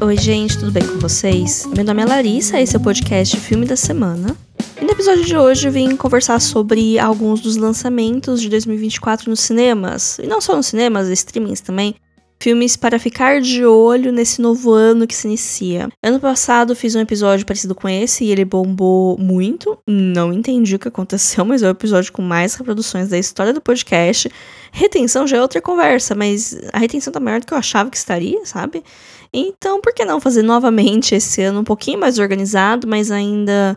Oi, gente, tudo bem com vocês? Meu nome é Larissa, esse é o podcast Filme da Semana. E no episódio de hoje eu vim conversar sobre alguns dos lançamentos de 2024 nos cinemas. E não só nos cinemas, streamings também. Filmes para ficar de olho nesse novo ano que se inicia. Ano passado fiz um episódio parecido com esse e ele bombou muito. Não entendi o que aconteceu, mas é o episódio com mais reproduções da história do podcast. Retenção já é outra conversa, mas a retenção tá maior do que eu achava que estaria, sabe? Então, por que não fazer novamente esse ano um pouquinho mais organizado, mas ainda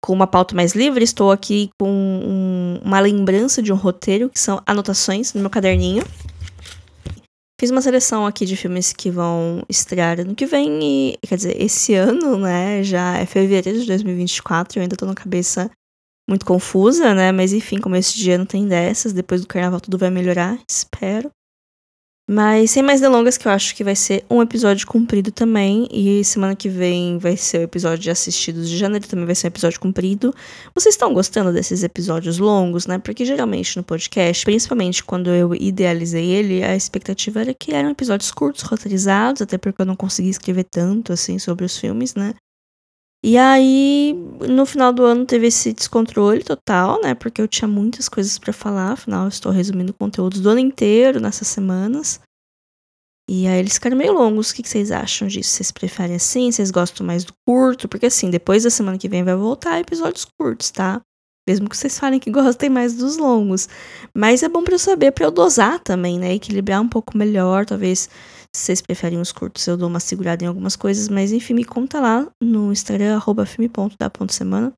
com uma pauta mais livre? Estou aqui com um, uma lembrança de um roteiro, que são anotações no meu caderninho. Fiz uma seleção aqui de filmes que vão estrear ano que vem e, quer dizer, esse ano, né, já é fevereiro de 2024, eu ainda tô na cabeça muito confusa, né, mas enfim, como esse dia não tem dessas, depois do carnaval tudo vai melhorar, espero. Mas sem mais delongas, que eu acho que vai ser um episódio comprido também. E semana que vem vai ser o episódio de assistidos de janeiro, também vai ser um episódio comprido. Vocês estão gostando desses episódios longos, né? Porque geralmente no podcast, principalmente quando eu idealizei ele, a expectativa era que eram episódios curtos, roteirizados, até porque eu não consegui escrever tanto assim sobre os filmes, né? E aí, no final do ano teve esse descontrole total, né? Porque eu tinha muitas coisas para falar, afinal eu estou resumindo conteúdos do ano inteiro nessas semanas. E aí eles ficaram meio longos. O que vocês acham disso? Vocês preferem assim? Vocês gostam mais do curto? Porque assim, depois da semana que vem vai voltar episódios curtos, tá? Mesmo que vocês falem que gostem mais dos longos. Mas é bom para eu saber, para eu dosar também, né? Equilibrar um pouco melhor. Talvez se vocês preferem os curtos, eu dou uma segurada em algumas coisas. Mas enfim, me conta lá no Instagram, arroba filme.da.semana.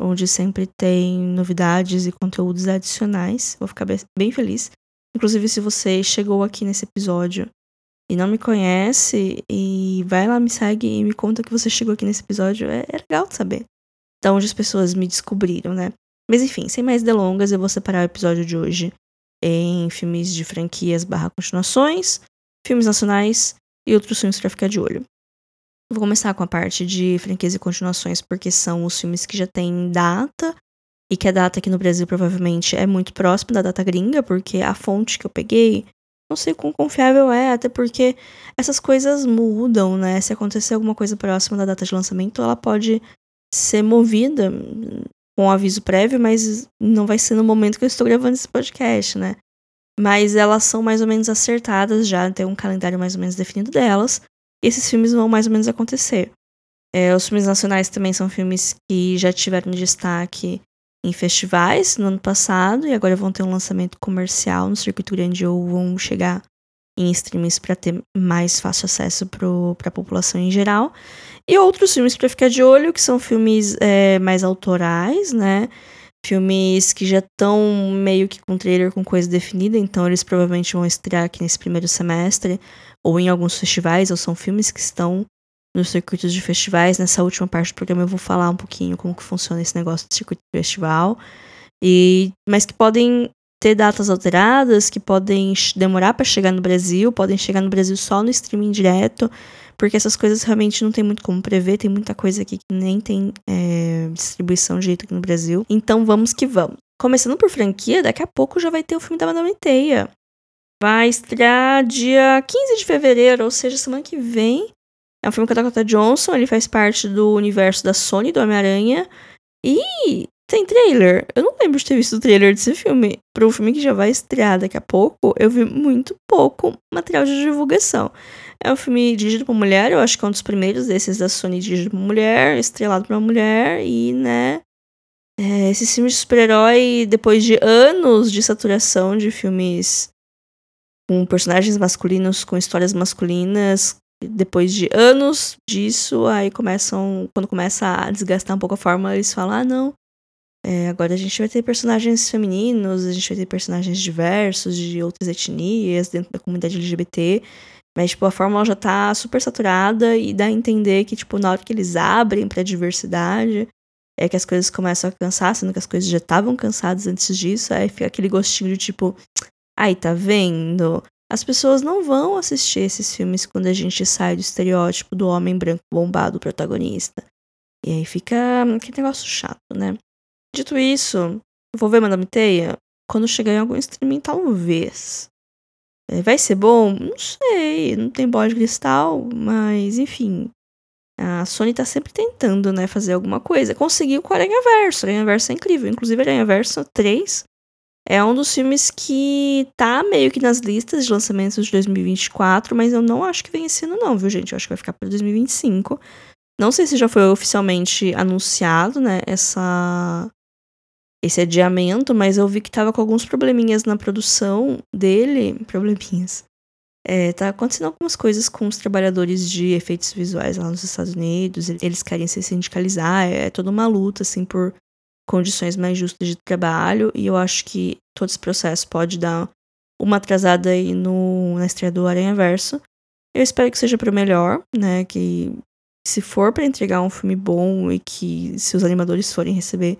Onde sempre tem novidades e conteúdos adicionais. Vou ficar bem feliz. Inclusive, se você chegou aqui nesse episódio e não me conhece e vai lá, me segue e me conta que você chegou aqui nesse episódio, é, é legal de saber. Então, onde as pessoas me descobriram, né? Mas enfim, sem mais delongas, eu vou separar o episódio de hoje em filmes de franquias barra continuações, filmes nacionais e outros filmes para ficar de olho. Vou começar com a parte de franquias e continuações, porque são os filmes que já têm data, e que a data aqui no Brasil provavelmente é muito próxima da data gringa, porque a fonte que eu peguei não sei quão confiável é, até porque essas coisas mudam, né? Se acontecer alguma coisa próxima da data de lançamento, ela pode ser movida com aviso prévio, mas não vai ser no momento que eu estou gravando esse podcast, né? Mas elas são mais ou menos acertadas já, tem um calendário mais ou menos definido delas, e esses filmes vão mais ou menos acontecer. É, os filmes nacionais também são filmes que já tiveram destaque em festivais no ano passado e agora vão ter um lançamento comercial no circuito grande ou vão chegar em streams para ter mais fácil acesso para a população em geral. E outros filmes para ficar de olho, que são filmes é, mais autorais, né? Filmes que já estão meio que com trailer com coisa definida, então eles provavelmente vão estrear aqui nesse primeiro semestre, ou em alguns festivais, ou são filmes que estão nos circuitos de festivais. Nessa última parte do programa eu vou falar um pouquinho como que funciona esse negócio de circuito de festival. E, mas que podem ter datas alteradas, que podem demorar para chegar no Brasil, podem chegar no Brasil só no streaming direto, porque essas coisas realmente não tem muito como prever, tem muita coisa aqui que nem tem é, distribuição direito aqui no Brasil. Então vamos que vamos. Começando por franquia, daqui a pouco já vai ter o filme da Madame Teia. Vai estrear dia 15 de fevereiro, ou seja, semana que vem. É um filme com a Dakota Johnson, ele faz parte do universo da Sony, do Homem-Aranha. E tem trailer. Eu não lembro de ter visto o trailer desse filme. Para um filme que já vai estrear daqui a pouco, eu vi muito pouco material de divulgação. É um filme dirigido por mulher, eu acho que é um dos primeiros desses da Sony dirigido por mulher, estrelado por uma mulher, e, né. É, filmes de super-herói, depois de anos de saturação de filmes com personagens masculinos, com histórias masculinas, depois de anos disso, aí começam. Quando começa a desgastar um pouco a forma, eles falam: ah, não. É, agora a gente vai ter personagens femininos, a gente vai ter personagens diversos, de outras etnias, dentro da comunidade LGBT. Mas, tipo, a fórmula já tá super saturada e dá a entender que, tipo, na hora que eles abrem pra diversidade, é que as coisas começam a cansar, sendo que as coisas já estavam cansadas antes disso. Aí fica aquele gostinho de tipo, ai, tá vendo? As pessoas não vão assistir esses filmes quando a gente sai do estereótipo do homem branco bombado protagonista. E aí fica aquele negócio chato, né? Dito isso, vou ver Madame Teia quando chegar em algum streaming, talvez. É, vai ser bom? Não sei, não tem bola de cristal, mas enfim. A Sony tá sempre tentando, né, fazer alguma coisa. Conseguiu com o Aranha Verso. Aranha Verso é incrível. Inclusive, Aranha Verso 3 é um dos filmes que tá meio que nas listas de lançamentos de 2024, mas eu não acho que vem esse ano, não, viu, gente? Eu acho que vai ficar para 2025. Não sei se já foi oficialmente anunciado, né, essa esse adiamento, mas eu vi que tava com alguns probleminhas na produção dele, probleminhas. É, tá acontecendo algumas coisas com os trabalhadores de efeitos visuais lá nos Estados Unidos, eles querem se sindicalizar, é toda uma luta, assim, por condições mais justas de trabalho, e eu acho que todo esse processo pode dar uma atrasada aí no, na estreia do Aranha Verso. Eu espero que seja para melhor, né, que se for para entregar um filme bom e que se os animadores forem receber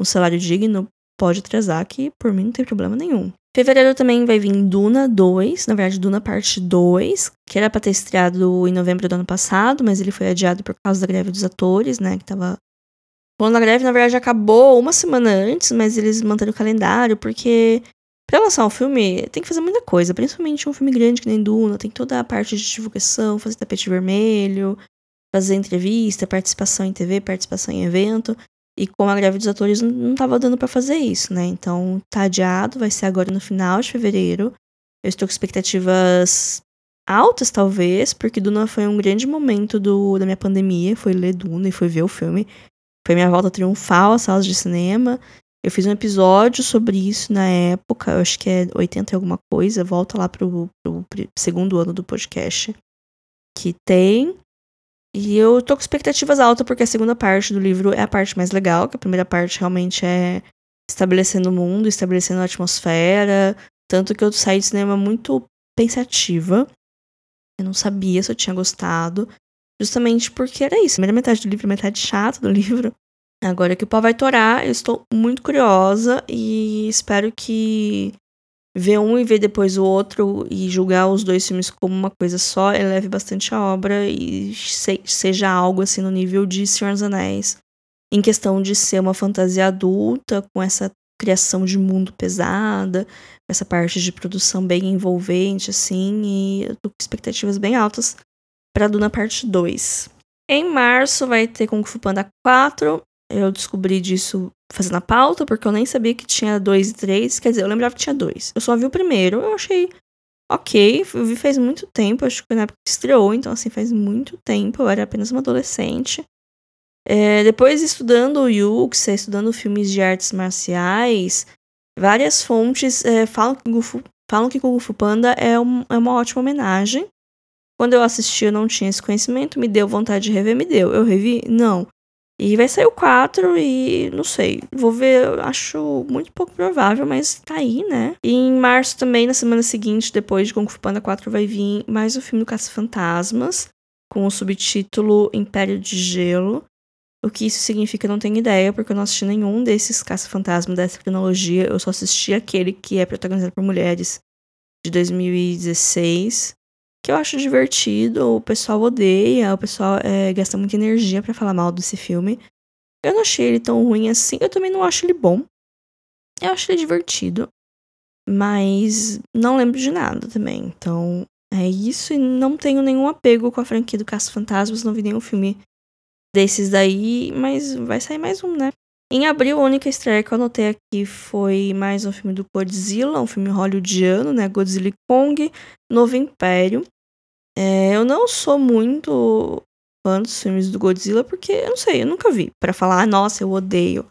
um salário digno, pode atrasar, que por mim não tem problema nenhum. Fevereiro também vai vir Duna 2, na verdade, Duna Parte 2, que era pra ter estreado em novembro do ano passado, mas ele foi adiado por causa da greve dos atores, né? Que tava. Bom, a greve, na verdade, acabou uma semana antes, mas eles manteram o calendário, porque pra lançar um filme tem que fazer muita coisa, principalmente um filme grande que nem Duna, tem toda a parte de divulgação, fazer tapete vermelho, fazer entrevista, participação em TV, participação em evento. E como a greve dos atores não estava dando para fazer isso, né? Então tá adiado, vai ser agora no final de fevereiro. Eu estou com expectativas altas, talvez, porque Duna foi um grande momento do, da minha pandemia. Foi ler Duna e foi ver o filme. Foi minha volta triunfal às salas de cinema. Eu fiz um episódio sobre isso na época, eu acho que é 80 e alguma coisa. Volta lá pro, pro segundo ano do podcast. Que tem. E eu tô com expectativas altas porque a segunda parte do livro é a parte mais legal, que a primeira parte realmente é estabelecendo o mundo, estabelecendo a atmosfera. Tanto que eu saí do cinema muito pensativa. Eu não sabia se eu tinha gostado. Justamente porque era isso. A primeira metade do livro, metade chata do livro. Agora que o pau vai torar, eu estou muito curiosa e espero que ver um e ver depois o outro e julgar os dois filmes como uma coisa só, eleve bastante a obra e se, seja algo assim no nível de Senhor dos Anéis, em questão de ser uma fantasia adulta, com essa criação de mundo pesada, essa parte de produção bem envolvente, assim, e eu tô com expectativas bem altas para Duna Parte 2. Em março vai ter Kung Fu Panda 4. Eu descobri disso fazendo a pauta, porque eu nem sabia que tinha dois e três. Quer dizer, eu lembrava que tinha dois. Eu só vi o primeiro, eu achei ok. Eu vi faz muito tempo, acho que foi na época que estreou, então assim, faz muito tempo. Eu era apenas uma adolescente. É, depois, estudando o Yuxia, estudando filmes de artes marciais, várias fontes é, falam, que Kung Fu, falam que Kung Fu Panda é, um, é uma ótima homenagem. Quando eu assisti, eu não tinha esse conhecimento, me deu vontade de rever, me deu. Eu revi? Não. E vai sair o 4 e não sei. Vou ver, acho muito pouco provável, mas tá aí, né? E em março também, na semana seguinte, depois de Kung Fu Panda 4, vai vir mais um filme do Caça-Fantasmas, com o subtítulo Império de Gelo. O que isso significa eu não tenho ideia, porque eu não assisti nenhum desses Caça-Fantasmas dessa cronologia. Eu só assisti aquele que é protagonizado por mulheres de 2016 que eu acho divertido, o pessoal odeia, o pessoal é, gasta muita energia para falar mal desse filme. Eu não achei ele tão ruim assim, eu também não acho ele bom. Eu acho ele divertido, mas não lembro de nada também. Então é isso, e não tenho nenhum apego com a franquia do Caça Fantasmas, não vi nenhum filme desses daí, mas vai sair mais um, né? Em abril, a única estreia que eu anotei aqui foi mais um filme do Godzilla, um filme hollywoodiano, né? Godzilla Kong, Novo Império. É, eu não sou muito fã dos filmes do Godzilla, porque eu não sei, eu nunca vi. para falar, nossa, eu odeio.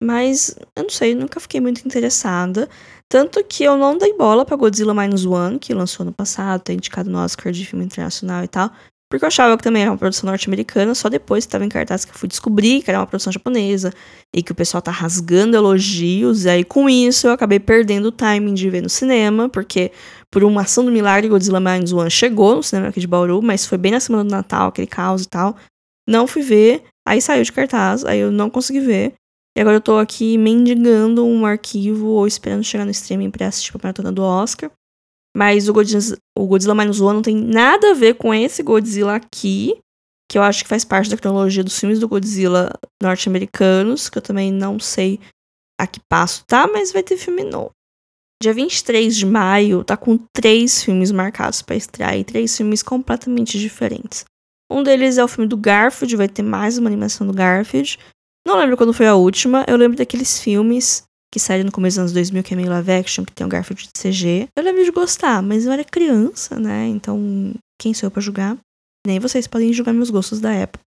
Mas eu não sei, nunca fiquei muito interessada. Tanto que eu não dei bola pra Godzilla Minus One, que lançou no passado, tá indicado no Oscar de filme internacional e tal. Porque eu achava que também era uma produção norte-americana, só depois que estava em cartaz que eu fui descobrir que era uma produção japonesa e que o pessoal tá rasgando elogios. E aí, com isso, eu acabei perdendo o timing de ver no cinema, porque por uma ação do milagre, Godzilla Minus One chegou no cinema aqui de Bauru, mas foi bem na semana do Natal, aquele caos e tal. Não fui ver, aí saiu de cartaz, aí eu não consegui ver. E agora eu tô aqui mendigando um arquivo ou esperando chegar no streaming pra assistir a maratona do Oscar. Mas o Godzilla, o Godzilla Minus One não tem nada a ver com esse Godzilla aqui, que eu acho que faz parte da cronologia dos filmes do Godzilla norte-americanos, que eu também não sei a que passo tá, mas vai ter filme novo. Dia 23 de maio tá com três filmes marcados para estrear e três filmes completamente diferentes. Um deles é o filme do Garfield, vai ter mais uma animação do Garfield. Não lembro quando foi a última, eu lembro daqueles filmes que saíram no começo dos anos 2000, que é meio live action, que tem o Garfield de CG. Eu lembro de gostar, mas eu era criança, né? Então, quem sou eu pra julgar? Nem vocês podem julgar meus gostos da época.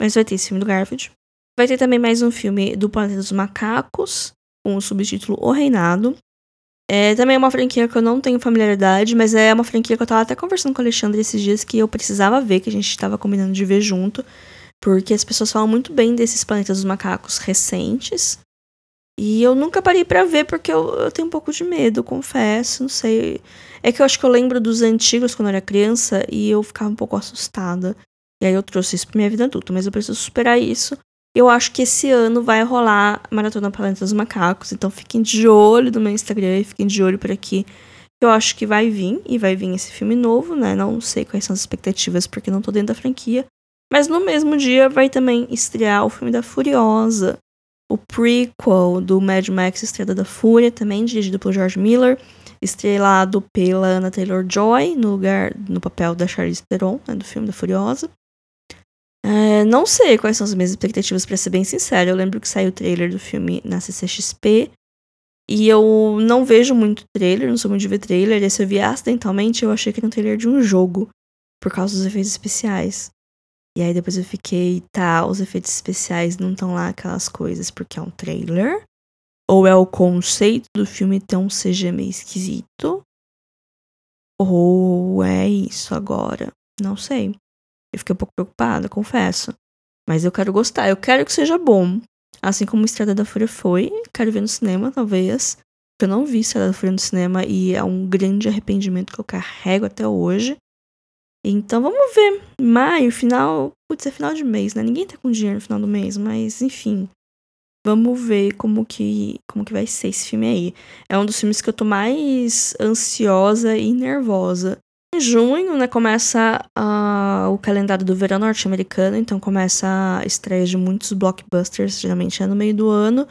Mas vai ter esse filme do Garfield. Vai ter também mais um filme do Planeta dos Macacos, com o subtítulo O Reinado. É também é uma franquia que eu não tenho familiaridade, mas é uma franquia que eu tava até conversando com o Alexandre esses dias que eu precisava ver, que a gente tava combinando de ver junto. Porque as pessoas falam muito bem desses Planetas dos Macacos recentes. E eu nunca parei para ver porque eu, eu, tenho um pouco de medo, confesso, não sei. É que eu acho que eu lembro dos antigos quando eu era criança e eu ficava um pouco assustada. E aí eu trouxe isso pra minha vida adulta, mas eu preciso superar isso. Eu acho que esse ano vai rolar Maratona Planeta dos Macacos, então fiquem de olho no meu Instagram e fiquem de olho por aqui. Eu acho que vai vir, e vai vir esse filme novo, né? Não sei quais são as expectativas porque não tô dentro da franquia. Mas no mesmo dia vai também estrear o filme da Furiosa, o prequel do Mad Max Estrela da Fúria, também dirigido por George Miller, estrelado pela Anna Taylor-Joy, no lugar, no papel da Charlize Theron, né, do filme da Furiosa. É, não sei quais são as minhas expectativas, para ser bem sincero. Eu lembro que saiu o trailer do filme na CCXP, e eu não vejo muito trailer, não sou muito de ver trailer. E se eu vi acidentalmente, eu achei que era um trailer de um jogo, por causa dos efeitos especiais. E aí depois eu fiquei, tá, os efeitos especiais não estão lá aquelas coisas porque é um trailer? Ou é o conceito do filme ter um CG meio esquisito? Ou é isso agora? Não sei. Eu fiquei um pouco preocupada, confesso. Mas eu quero gostar, eu quero que seja bom. Assim como Estrada da Fúria foi, quero ver no cinema, talvez. Eu não vi Estrada da Fúria no cinema e é um grande arrependimento que eu carrego até hoje. Então vamos ver. Maio, final. Putz, é final de mês, né? Ninguém tá com dinheiro no final do mês, mas enfim. Vamos ver como que, como que vai ser esse filme aí. É um dos filmes que eu tô mais ansiosa e nervosa. Em junho, né, começa uh, o calendário do verão norte-americano, então começa a estreia de muitos blockbusters, geralmente é no meio do ano.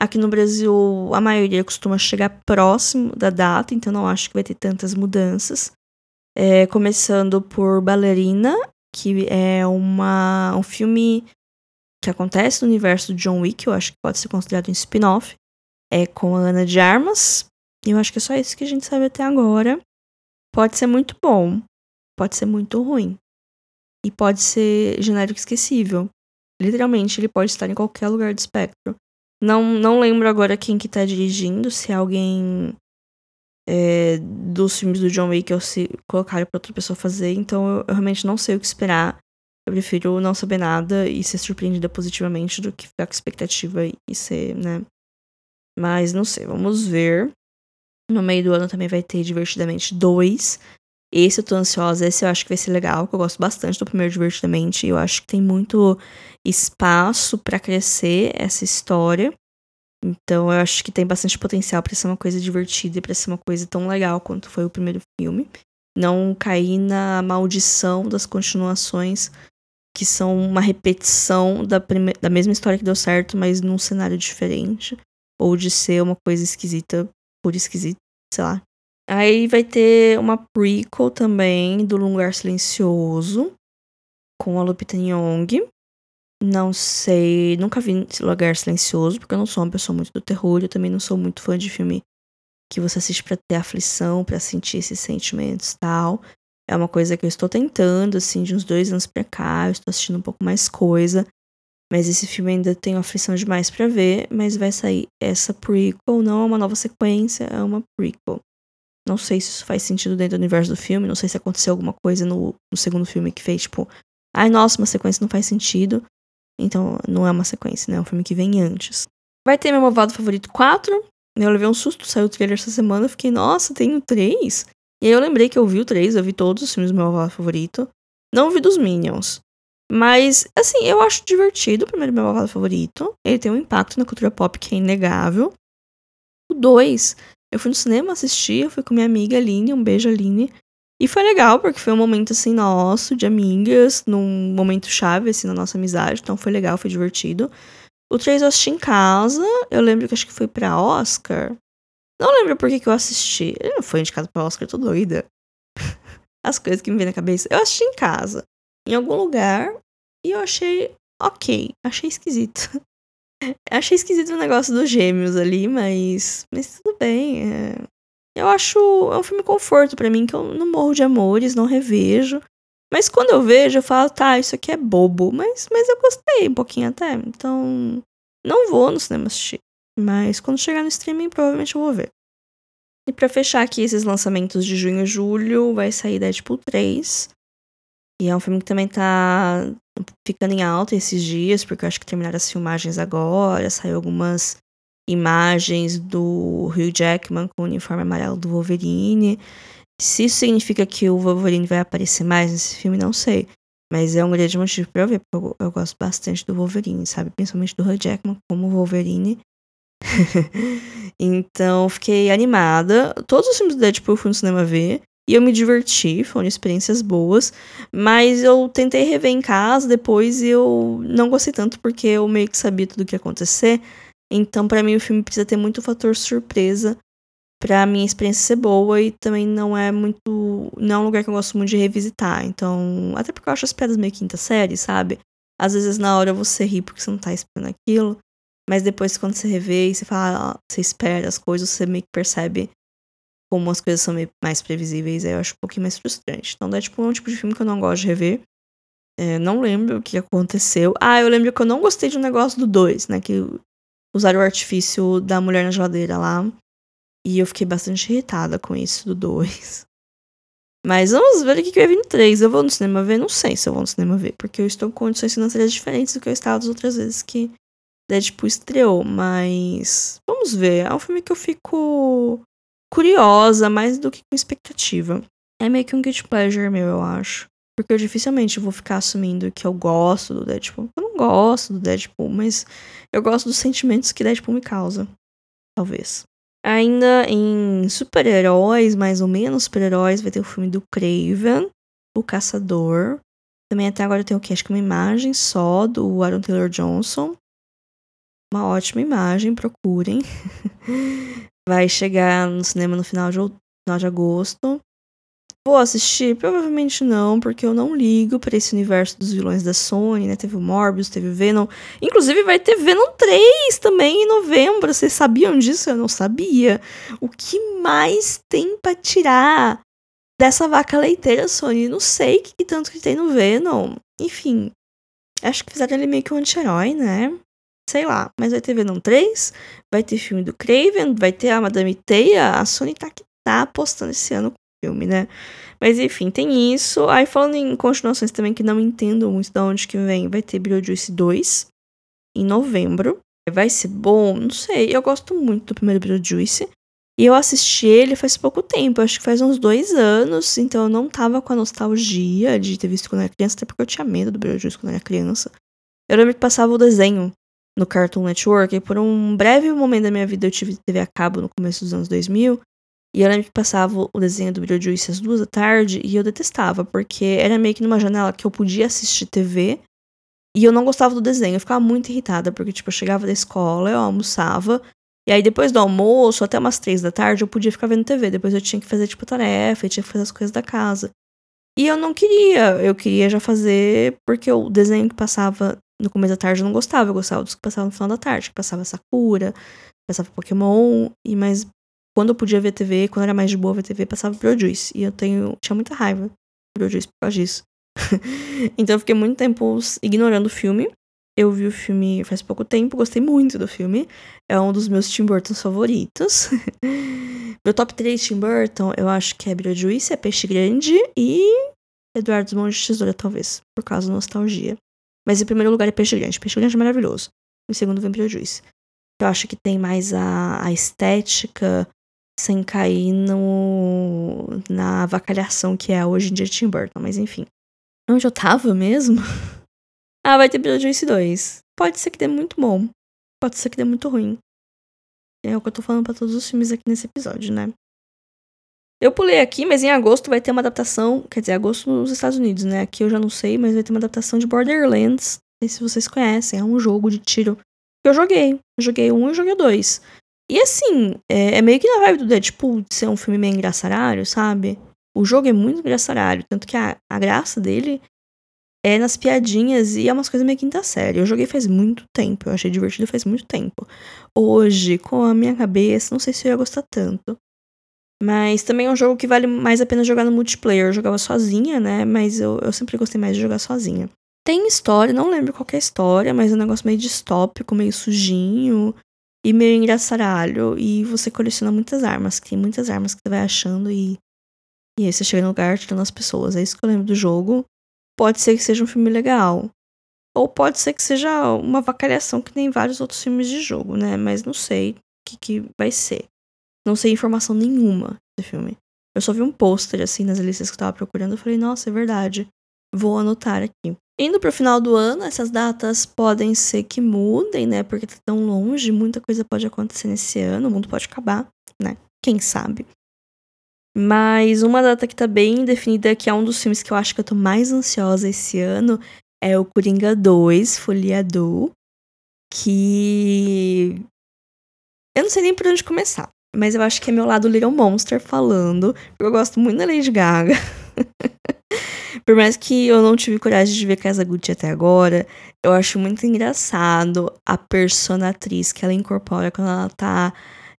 Aqui no Brasil, a maioria costuma chegar próximo da data, então não acho que vai ter tantas mudanças. É, começando por Ballerina, que é uma, um filme que acontece no universo do John Wick, eu acho que pode ser considerado um spin-off. É com a Ana de Armas. E eu acho que é só isso que a gente sabe até agora. Pode ser muito bom, pode ser muito ruim. E pode ser genérico esquecível. Literalmente, ele pode estar em qualquer lugar do espectro. Não, não lembro agora quem que tá dirigindo, se é alguém é, dos filmes do John Wick eu se colocar para outra pessoa fazer, então eu, eu, realmente não sei o que esperar. Eu prefiro não saber nada e ser surpreendida positivamente do que ficar com expectativa e ser, né? Mas não sei, vamos ver. No meio do ano também vai ter Divertidamente 2. Esse eu tô ansiosa, esse eu acho que vai ser legal, que eu gosto bastante do primeiro Divertidamente. Eu acho que tem muito espaço para crescer essa história. Então eu acho que tem bastante potencial para ser uma coisa divertida e para ser uma coisa tão legal quanto foi o primeiro filme. Não cair na maldição das continuações que são uma repetição da, da mesma história que deu certo, mas num cenário diferente. Ou de ser uma coisa esquisita por esquisito, sei lá. Aí vai ter uma prequel também do Lugar Silencioso com a Lupita Nyong'o. Não sei, nunca vi Lugar Silencioso, porque eu não sou uma pessoa muito do terror, eu também não sou muito fã de filme que você assiste para ter aflição, para sentir esses sentimentos tal. É uma coisa que eu estou tentando, assim, de uns dois anos pra cá, eu estou assistindo um pouco mais coisa. Mas esse filme ainda tem aflição demais para ver, mas vai sair essa prequel, não é uma nova sequência, é uma prequel. Não sei se isso faz sentido dentro do universo do filme, não sei se aconteceu alguma coisa no, no segundo filme que fez, tipo, ai, nossa, uma sequência não faz sentido. Então não é uma sequência, né? É um filme que vem antes. Vai ter meu malvado favorito 4. Eu levei um susto, saiu o trailer essa semana. Eu fiquei, nossa, tem o 3? E aí eu lembrei que eu vi o 3, eu vi todos os filmes do meu malvado favorito. Não vi dos Minions. Mas, assim, eu acho divertido o primeiro meu malvado favorito. Ele tem um impacto na cultura pop que é inegável. O 2, eu fui no cinema assistir, eu fui com minha amiga Aline, um beijo Aline. E foi legal, porque foi um momento, assim, nosso, de amigas, num momento chave, assim, na nossa amizade. Então foi legal, foi divertido. O 3 eu assisti em casa. Eu lembro que acho que foi pra Oscar. Não lembro por que, que eu assisti. Ele não foi indicado para Oscar, tô doida. As coisas que me vêm na cabeça. Eu assisti em casa, em algum lugar, e eu achei ok. Achei esquisito. achei esquisito o negócio dos gêmeos ali, mas, mas tudo bem. É... Eu acho. É um filme conforto para mim, que eu não morro de amores, não revejo. Mas quando eu vejo, eu falo, tá, isso aqui é bobo. Mas, mas eu gostei um pouquinho até. Então, não vou no cinema assistir. Mas quando chegar no streaming, provavelmente eu vou ver. E para fechar aqui esses lançamentos de junho e julho, vai sair Deadpool 3. E é um filme que também tá ficando em alta esses dias, porque eu acho que terminaram as filmagens agora, saiu algumas imagens do Hugh Jackman com o uniforme amarelo do Wolverine. Se isso significa que o Wolverine vai aparecer mais nesse filme, não sei. Mas é um grande motivo pra eu ver, porque eu, eu gosto bastante do Wolverine, sabe? Principalmente do Hugh Jackman como Wolverine. então, fiquei animada. Todos os filmes do Deadpool fui no cinema ver. E eu me diverti, foram experiências boas. Mas eu tentei rever em casa depois e eu não gostei tanto porque eu meio que sabia tudo o que ia acontecer. Então, para mim, o filme precisa ter muito fator surpresa pra minha experiência ser boa e também não é muito. Não é um lugar que eu gosto muito de revisitar. Então, até porque eu acho as pedras meio quinta série, sabe? Às vezes na hora você ri porque você não tá esperando aquilo. Mas depois, quando você revê e você fala, ah, você espera as coisas, você meio que percebe como as coisas são meio mais previsíveis. Aí eu acho um pouquinho mais frustrante. Então, é tipo um tipo de filme que eu não gosto de rever. É, não lembro o que aconteceu. Ah, eu lembro que eu não gostei de um negócio do 2, né? Que usaram o artifício da mulher na geladeira lá. E eu fiquei bastante irritada com isso do 2. Mas vamos ver o que vai vir no 3. Eu vou no cinema ver? Não sei se eu vou no cinema ver, porque eu estou com condições financeiras diferentes do que eu estava das outras vezes que Deadpool estreou. Mas vamos ver. É um filme que eu fico curiosa, mais do que com expectativa. É meio que um guilty pleasure meu, eu acho. Porque eu dificilmente vou ficar assumindo que eu gosto do Deadpool. Eu não gosto do Deadpool, mas eu gosto dos sentimentos que Deadpool me causa. Talvez. Ainda em super-heróis, mais ou menos super-heróis, vai ter o filme do Craven, O Caçador. Também até agora tem o que? Acho que uma imagem só do Aaron Taylor Johnson. Uma ótima imagem, procurem. vai chegar no cinema no final de, final de agosto. Vou assistir? Provavelmente não, porque eu não ligo para esse universo dos vilões da Sony, né? Teve o Morbius, teve o Venom. Inclusive vai ter Venom 3 também em novembro. Vocês sabiam disso? Eu não sabia. O que mais tem para tirar dessa vaca leiteira, Sony? Não sei o que tanto que tem no Venom. Enfim, acho que fizeram ele meio que um anti-herói, né? Sei lá, mas vai ter Venom 3, vai ter filme do Craven, vai ter a Madame Teia. A Sony tá que tá apostando esse ano filme, né? Mas enfim, tem isso. Aí falando em continuações também que não entendo muito de onde que vem, vai ter Beetlejuice 2 em novembro. Vai ser bom? Não sei. Eu gosto muito do primeiro Beetlejuice. E eu assisti ele faz pouco tempo, acho que faz uns dois anos, então eu não tava com a nostalgia de ter visto quando eu era criança, até porque eu tinha medo do Beetlejuice quando eu era criança. Eu lembro que passava o desenho no Cartoon Network, e por um breve momento da minha vida eu tive TV a cabo no começo dos anos 2000, e eu lembro que passava o desenho do Beetlejuice às duas da tarde e eu detestava, porque era meio que numa janela que eu podia assistir TV e eu não gostava do desenho. Eu ficava muito irritada, porque, tipo, eu chegava da escola, eu almoçava, e aí depois do almoço, até umas três da tarde, eu podia ficar vendo TV. Depois eu tinha que fazer, tipo, tarefa, eu tinha que fazer as coisas da casa. E eu não queria, eu queria já fazer, porque o desenho que passava no começo da tarde eu não gostava, eu gostava dos que passavam no final da tarde, que passava Sakura, passava Pokémon, e mais quando eu podia ver TV, quando era mais de boa ver TV, passava pro Juice. E eu tenho, tinha muita raiva pro Juice por causa disso. então eu fiquei muito tempo ignorando o filme. Eu vi o filme faz pouco tempo, gostei muito do filme. É um dos meus Tim Burton favoritos. Meu top 3 Tim Burton, eu acho que é Beetlejuice, é Peixe Grande e Eduardo Mãos de Tesoura, talvez, por causa da nostalgia. Mas em primeiro lugar é Peixe Grande. Peixe Grande é maravilhoso. Em segundo vem Beetlejuice. Eu acho que tem mais a, a estética sem cair no na avacalhação que é hoje em dia Tim Burton, mas enfim. Onde eu tava mesmo? ah, vai ter Beetlejuice 2. Pode ser que dê muito bom. Pode ser que dê muito ruim. É o que eu tô falando para todos os filmes aqui nesse episódio, né? Eu pulei aqui, mas em agosto vai ter uma adaptação, quer dizer, agosto nos Estados Unidos, né? Aqui eu já não sei, mas vai ter uma adaptação de Borderlands. Não sei se vocês conhecem, é um jogo de tiro que eu joguei. Eu joguei um e joguei dois. E assim, é, é meio que na vibe do Deadpool de ser um filme meio engraçaralho, sabe? O jogo é muito engraçaralho, tanto que a, a graça dele é nas piadinhas e é umas coisas meio quinta série. Eu joguei faz muito tempo, eu achei divertido faz muito tempo. Hoje, com a minha cabeça, não sei se eu ia gostar tanto. Mas também é um jogo que vale mais a pena jogar no multiplayer. Eu jogava sozinha, né? Mas eu, eu sempre gostei mais de jogar sozinha. Tem história, não lembro qual é a história, mas é um negócio meio distópico, meio sujinho e meio engraçaralho. E você coleciona muitas armas, tem muitas armas que você vai achando e. E aí você chega no lugar tirando as pessoas. É isso que eu lembro do jogo. Pode ser que seja um filme legal. Ou pode ser que seja uma vacalhação que nem vários outros filmes de jogo, né? Mas não sei o que, que vai ser. Não sei informação nenhuma desse filme. Eu só vi um pôster, assim, nas listas que eu tava procurando. Eu falei, nossa, é verdade. Vou anotar aqui. Indo pro final do ano, essas datas podem ser que mudem, né? Porque tá tão longe, muita coisa pode acontecer nesse ano, o mundo pode acabar, né? Quem sabe? Mas uma data que tá bem definida, que é um dos filmes que eu acho que eu tô mais ansiosa esse ano, é o Coringa 2, Folia Do, que eu não sei nem por onde começar, mas eu acho que é meu lado Little Monster falando, porque eu gosto muito da Lady Gaga. por mais que eu não tive coragem de ver Casa Gucci até agora, eu acho muito engraçado a personatriz que ela incorpora quando ela tá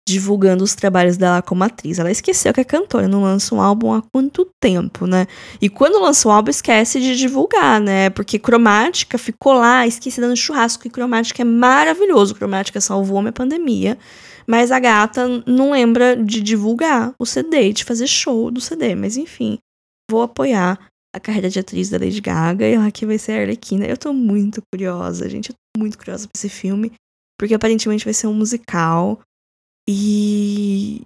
divulgando os trabalhos dela como atriz. Ela esqueceu que é cantora, não lança um álbum há quanto tempo, né? E quando lança um álbum, esquece de divulgar, né? Porque Cromática ficou lá, esquecida no churrasco, e Cromática é maravilhoso. Cromática salvou a minha pandemia. Mas a gata não lembra de divulgar o CD, de fazer show do CD. Mas enfim, vou apoiar a carreira de atriz da Lady Gaga e ela aqui vai ser a Arlequina. Eu tô muito curiosa, gente. Eu tô muito curiosa pra esse filme. Porque aparentemente vai ser um musical. E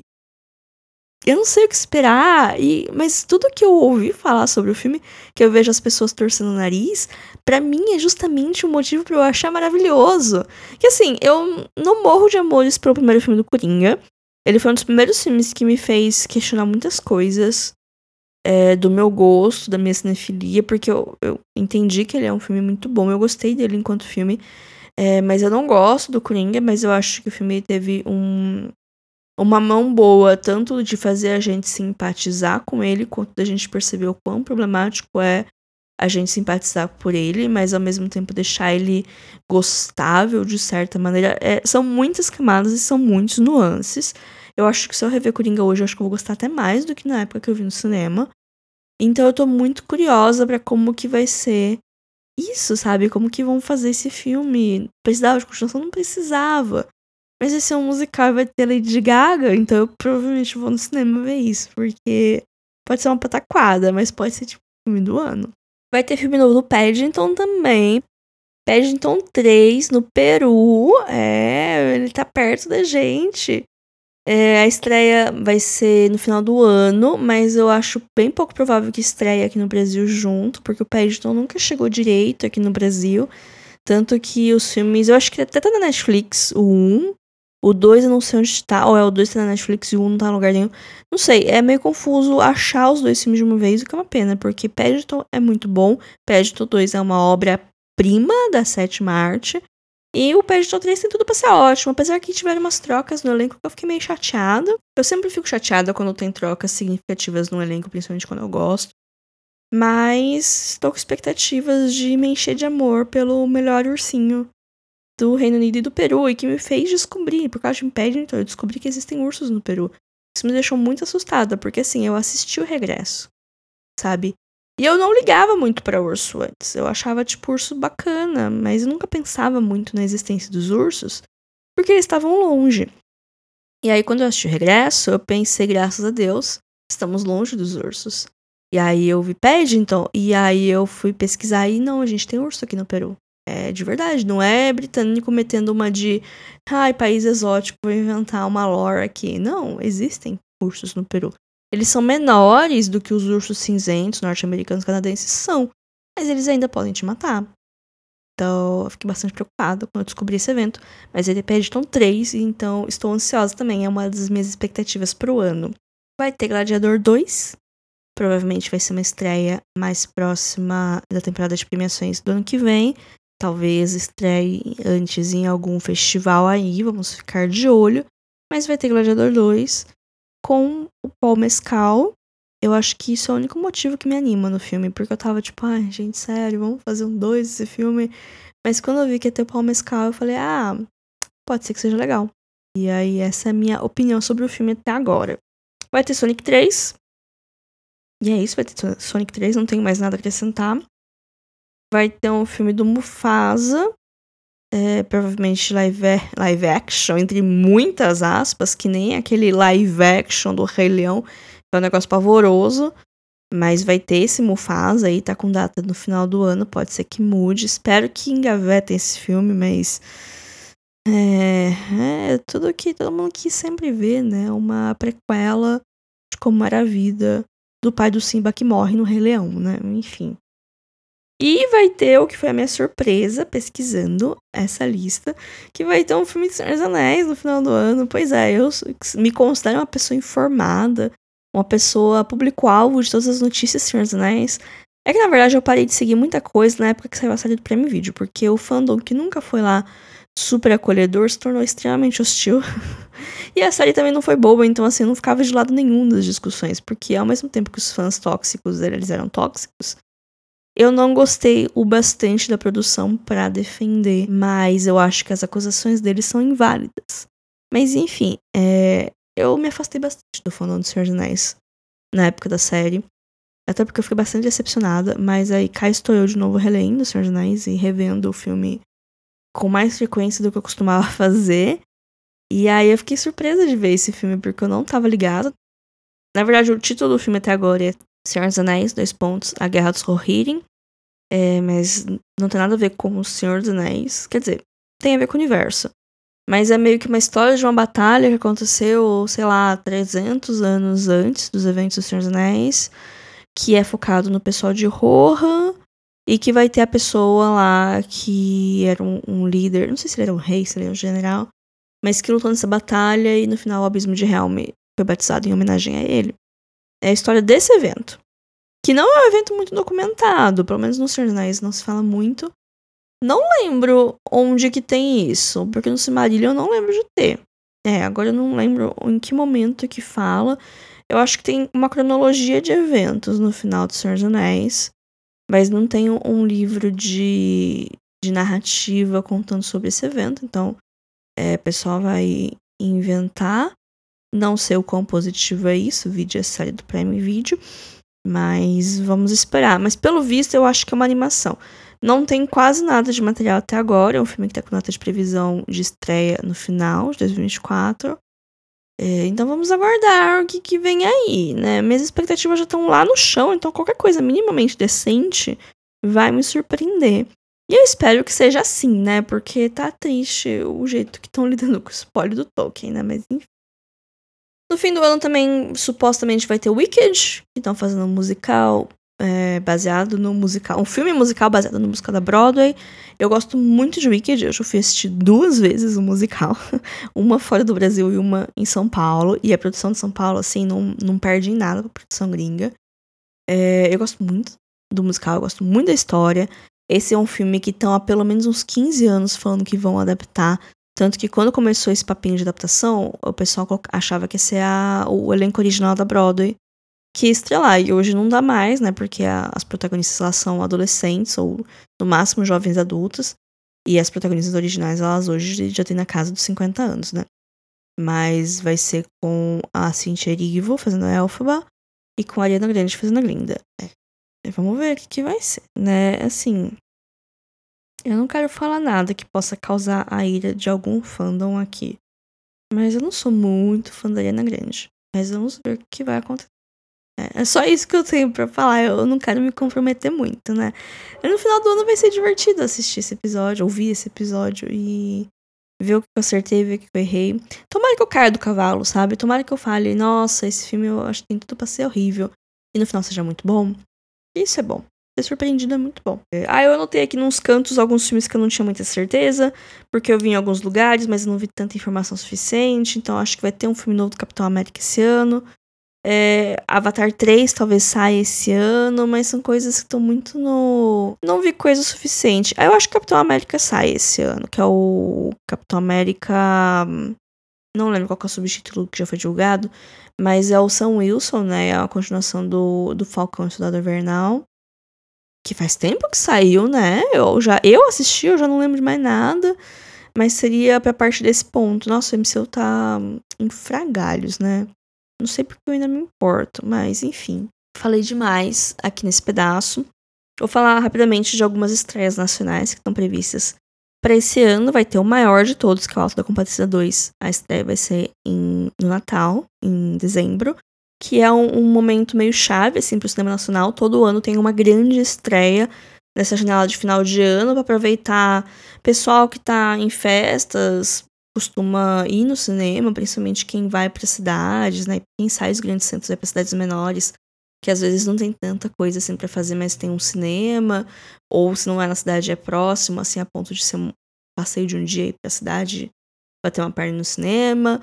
eu não sei o que esperar, e, mas tudo que eu ouvi falar sobre o filme, que eu vejo as pessoas torcendo o nariz, para mim é justamente o um motivo para eu achar maravilhoso. Que assim, eu não morro de amores pelo primeiro filme do Coringa. Ele foi um dos primeiros filmes que me fez questionar muitas coisas é, do meu gosto, da minha cinefilia, porque eu, eu entendi que ele é um filme muito bom. Eu gostei dele enquanto filme. É, mas eu não gosto do Coringa, mas eu acho que o filme teve um, uma mão boa, tanto de fazer a gente simpatizar com ele, quanto da gente perceber o quão problemático é a gente simpatizar por ele, mas ao mesmo tempo deixar ele gostável de certa maneira. É, são muitas camadas e são muitos nuances. Eu acho que se eu rever Coringa hoje, eu acho que eu vou gostar até mais do que na época que eu vi no cinema. Então eu tô muito curiosa para como que vai ser isso, sabe? Como que vão fazer esse filme? Precisava de continuação? Não precisava. Mas esse é um musical e vai ter Lady Gaga, então eu provavelmente vou no cinema ver isso, porque pode ser uma pataquada, mas pode ser tipo filme do ano. Vai ter filme novo do Paddington também. Paddington 3 no Peru. É, ele tá perto da gente. É, a estreia vai ser no final do ano, mas eu acho bem pouco provável que estreie aqui no Brasil junto, porque o Paddington nunca chegou direito aqui no Brasil. Tanto que os filmes, eu acho que até tá na Netflix, o 1. O 2 eu não sei onde tá, ou é o 2 tá na Netflix e o 1 não tá no lugar nenhum. Não sei, é meio confuso achar os dois filmes de uma vez, o que é uma pena, porque Paddington é muito bom. Paddington 2 é uma obra-prima da sétima arte. E o Paddington 3 tem tudo pra ser ótimo, apesar que tiveram umas trocas no elenco que eu fiquei meio chateada. Eu sempre fico chateada quando tem trocas significativas no elenco, principalmente quando eu gosto. Mas estou com expectativas de me encher de amor pelo melhor ursinho do Reino Unido e do Peru, e que me fez descobrir, por causa de Paddington, eu descobri que existem ursos no Peru. Isso me deixou muito assustada, porque assim, eu assisti o regresso, sabe? E eu não ligava muito para urso antes. Eu achava, tipo, urso bacana, mas nunca pensava muito na existência dos ursos, porque eles estavam longe. E aí, quando eu assisti o regresso, eu pensei, graças a Deus, estamos longe dos ursos. E aí eu vi Paddington, e aí eu fui pesquisar e não, a gente tem urso aqui no Peru. É de verdade, não é britânico metendo uma de ai, país exótico, vou inventar uma lore aqui. Não, existem ursos no Peru. Eles são menores do que os ursos cinzentos norte-americanos canadenses são, mas eles ainda podem te matar. Então, eu fiquei bastante preocupada quando eu descobri esse evento. Mas ele é Paddington 3, então estou ansiosa também. É uma das minhas expectativas pro ano. Vai ter Gladiador 2. Provavelmente vai ser uma estreia mais próxima da temporada de premiações do ano que vem. Talvez estreie antes em algum festival aí, vamos ficar de olho. mas vai ter Gladiador 2 com o Paul Mescal. Eu acho que isso é o único motivo que me anima no filme, porque eu tava tipo, ai, gente, sério, vamos fazer um 2 desse filme. Mas quando eu vi que ia ter o Paul Mescal, eu falei, ah, pode ser que seja legal. E aí, essa é a minha opinião sobre o filme até agora. Vai ter Sonic 3. E é isso, vai ter Sonic 3, não tenho mais nada a acrescentar. Vai ter um filme do Mufasa. É, provavelmente live, live action, entre muitas aspas, que nem aquele live action do Rei Leão, que é um negócio pavoroso. Mas vai ter esse Mufasa aí, tá com data no final do ano, pode ser que mude. Espero que engavetem esse filme, mas é, é tudo que todo mundo quis sempre ver, né? Uma prequela de como era a vida do pai do Simba que morre no Rei Leão, né? Enfim. E vai ter o que foi a minha surpresa pesquisando essa lista, que vai ter um filme de Senhor dos Anéis no final do ano. Pois é, eu me considero uma pessoa informada, uma pessoa público-alvo de todas as notícias de Senhor dos Anéis. É que na verdade eu parei de seguir muita coisa na época que saiu a série do Prêmio Video, porque o fandom que nunca foi lá super acolhedor se tornou extremamente hostil. e a série também não foi boba, então assim, eu não ficava de lado nenhum das discussões, porque ao mesmo tempo que os fãs tóxicos eles eram tóxicos, eu não gostei o bastante da produção para defender, mas eu acho que as acusações deles são inválidas. Mas enfim, é, eu me afastei bastante do fandom do Senhor dos Anéis na época da série. Até porque eu fiquei bastante decepcionada, mas aí cá estou eu de novo relendo o Senhor dos Anéis e revendo o filme com mais frequência do que eu costumava fazer. E aí eu fiquei surpresa de ver esse filme, porque eu não tava ligado. Na verdade, o título do filme até agora é Senhor dos Anéis, dois pontos, A Guerra dos Rohirrim. É, mas não tem nada a ver com o Senhor dos Anéis. Quer dizer, tem a ver com o universo. Mas é meio que uma história de uma batalha que aconteceu, sei lá, 300 anos antes dos eventos do Senhor dos Anéis. Que é focado no pessoal de Rohan e que vai ter a pessoa lá que era um, um, líder, não sei se ele era um rei, se ele era um general, mas que lutou nessa batalha e no final o Abismo de Helm foi batizado em homenagem a ele. É a história desse evento. Que não é um evento muito documentado, pelo menos no Senhor dos Anéis não se fala muito. Não lembro onde que tem isso, porque no Silmarillion eu não lembro de ter. É, agora eu não lembro em que momento que fala. Eu acho que tem uma cronologia de eventos no final do Senhor dos Anéis mas não tem um livro de, de narrativa contando sobre esse evento, então é, o pessoal vai inventar. Não sei o quão positivo é isso, vídeo é série do Prime Video, mas vamos esperar. Mas pelo visto eu acho que é uma animação. Não tem quase nada de material até agora, é um filme que tá com nota de previsão de estreia no final de 2024. É, então vamos aguardar o que, que vem aí, né? Minhas expectativas já estão lá no chão, então qualquer coisa minimamente decente vai me surpreender. E eu espero que seja assim, né? Porque tá triste o jeito que estão lidando com o spoiler do Tolkien, né? Mas enfim. No fim do ano também, supostamente, vai ter Wicked, que estão fazendo um musical é, baseado no musical, um filme musical baseado no musical da Broadway. Eu gosto muito de Wicked, eu já fui assistir duas vezes o musical, uma fora do Brasil e uma em São Paulo. E a produção de São Paulo, assim, não, não perde em nada com a produção gringa. É, eu gosto muito do musical, eu gosto muito da história. Esse é um filme que estão há pelo menos uns 15 anos falando que vão adaptar. Tanto que quando começou esse papinho de adaptação, o pessoal achava que esse é a, o elenco original da Broadway que estrelar. E hoje não dá mais, né? Porque a, as protagonistas elas são adolescentes ou no máximo jovens adultos. E as protagonistas originais, elas hoje já têm na casa dos 50 anos, né? Mas vai ser com a Cynthia Erivo fazendo a Elphaba e com a Ariana Grande fazendo a Glinda. É. Vamos ver o que, que vai ser, né? Assim, eu não quero falar nada que possa causar a ira de algum fandom aqui. Mas eu não sou muito fã da Ariana Grande. Mas vamos ver o que vai acontecer. É, é só isso que eu tenho para falar. Eu não quero me comprometer muito, né? No final do ano vai ser divertido assistir esse episódio, ouvir esse episódio e ver o que eu acertei, ver o que eu errei. Tomara que eu caia do cavalo, sabe? Tomara que eu fale, nossa, esse filme eu acho que tem tudo pra ser horrível. E no final seja muito bom. Isso é bom. Ser surpreendido é muito bom. É, ah, eu anotei aqui nos cantos alguns filmes que eu não tinha muita certeza, porque eu vi em alguns lugares, mas não vi tanta informação suficiente. Então acho que vai ter um filme novo do Capitão América esse ano. É, Avatar 3 talvez saia esse ano, mas são coisas que estão muito no. Não vi coisa suficiente. Aí eu acho que Capitão América sai esse ano, que é o Capitão América. não lembro qual é o subtítulo que já foi divulgado, mas é o Sam Wilson, né? É a continuação do, do Falcão Estudado Invernal. Que faz tempo que saiu, né? Eu já eu assisti, eu já não lembro de mais nada. Mas seria pra parte desse ponto. Nossa, o MCU tá em fragalhos, né? Não sei porque eu ainda me importo, mas enfim. Falei demais aqui nesse pedaço. Vou falar rapidamente de algumas estreias nacionais que estão previstas para esse ano. Vai ter o maior de todos, que é o Alto da Compadecida 2. A estreia vai ser em, no Natal, em dezembro, que é um, um momento meio chave assim, para o cinema nacional. Todo ano tem uma grande estreia nessa janela de final de ano para aproveitar pessoal que está em festas, costuma ir no cinema, principalmente quem vai para cidades, né? Quem sai dos grandes centros vai para cidades menores, que às vezes não tem tanta coisa assim para fazer, mas tem um cinema, ou se não é na cidade é próximo, assim, a ponto de ser um passeio de um dia para a cidade para ter uma perna no cinema,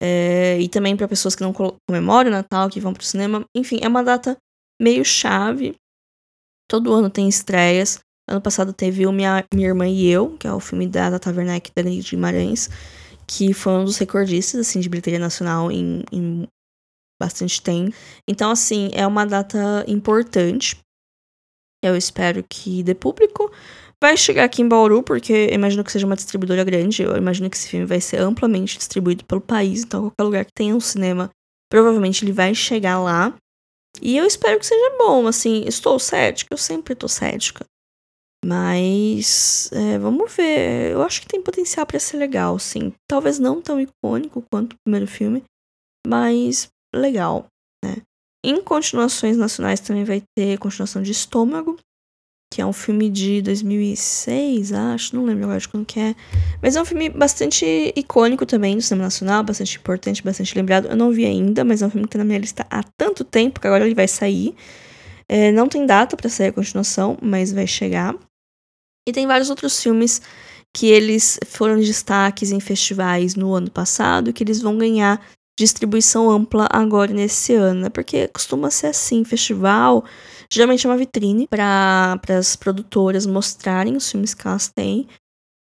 é, e também para pessoas que não comemoram o Natal, que vão para o cinema. Enfim, é uma data meio chave. Todo ano tem estreias. Ano passado teve o Minha, Minha Irmã e Eu, que é o filme da Tata Werneck da Denise Guimarães, que foi um dos recordistas, assim, de bilheteria nacional em, em bastante tempo. Então, assim, é uma data importante. Eu espero que dê público. Vai chegar aqui em Bauru, porque imagino que seja uma distribuidora grande. Eu imagino que esse filme vai ser amplamente distribuído pelo país. Então, qualquer lugar que tenha um cinema, provavelmente ele vai chegar lá. E eu espero que seja bom, assim, estou cética, eu sempre estou cética. Mas é, vamos ver. Eu acho que tem potencial para ser legal, sim. Talvez não tão icônico quanto o primeiro filme, mas legal, né? Em continuações nacionais também vai ter continuação de Estômago, que é um filme de 2006, acho, não lembro agora de quando que é. Mas é um filme bastante icônico também do cinema nacional, bastante importante, bastante lembrado. Eu não vi ainda, mas é um filme que tá na minha lista há tanto tempo que agora ele vai sair. É, não tem data para sair a continuação, mas vai chegar. E tem vários outros filmes que eles foram destaques em festivais no ano passado, que eles vão ganhar distribuição ampla agora nesse ano, né? Porque costuma ser assim, festival geralmente é uma vitrine para as produtoras mostrarem os filmes que elas têm,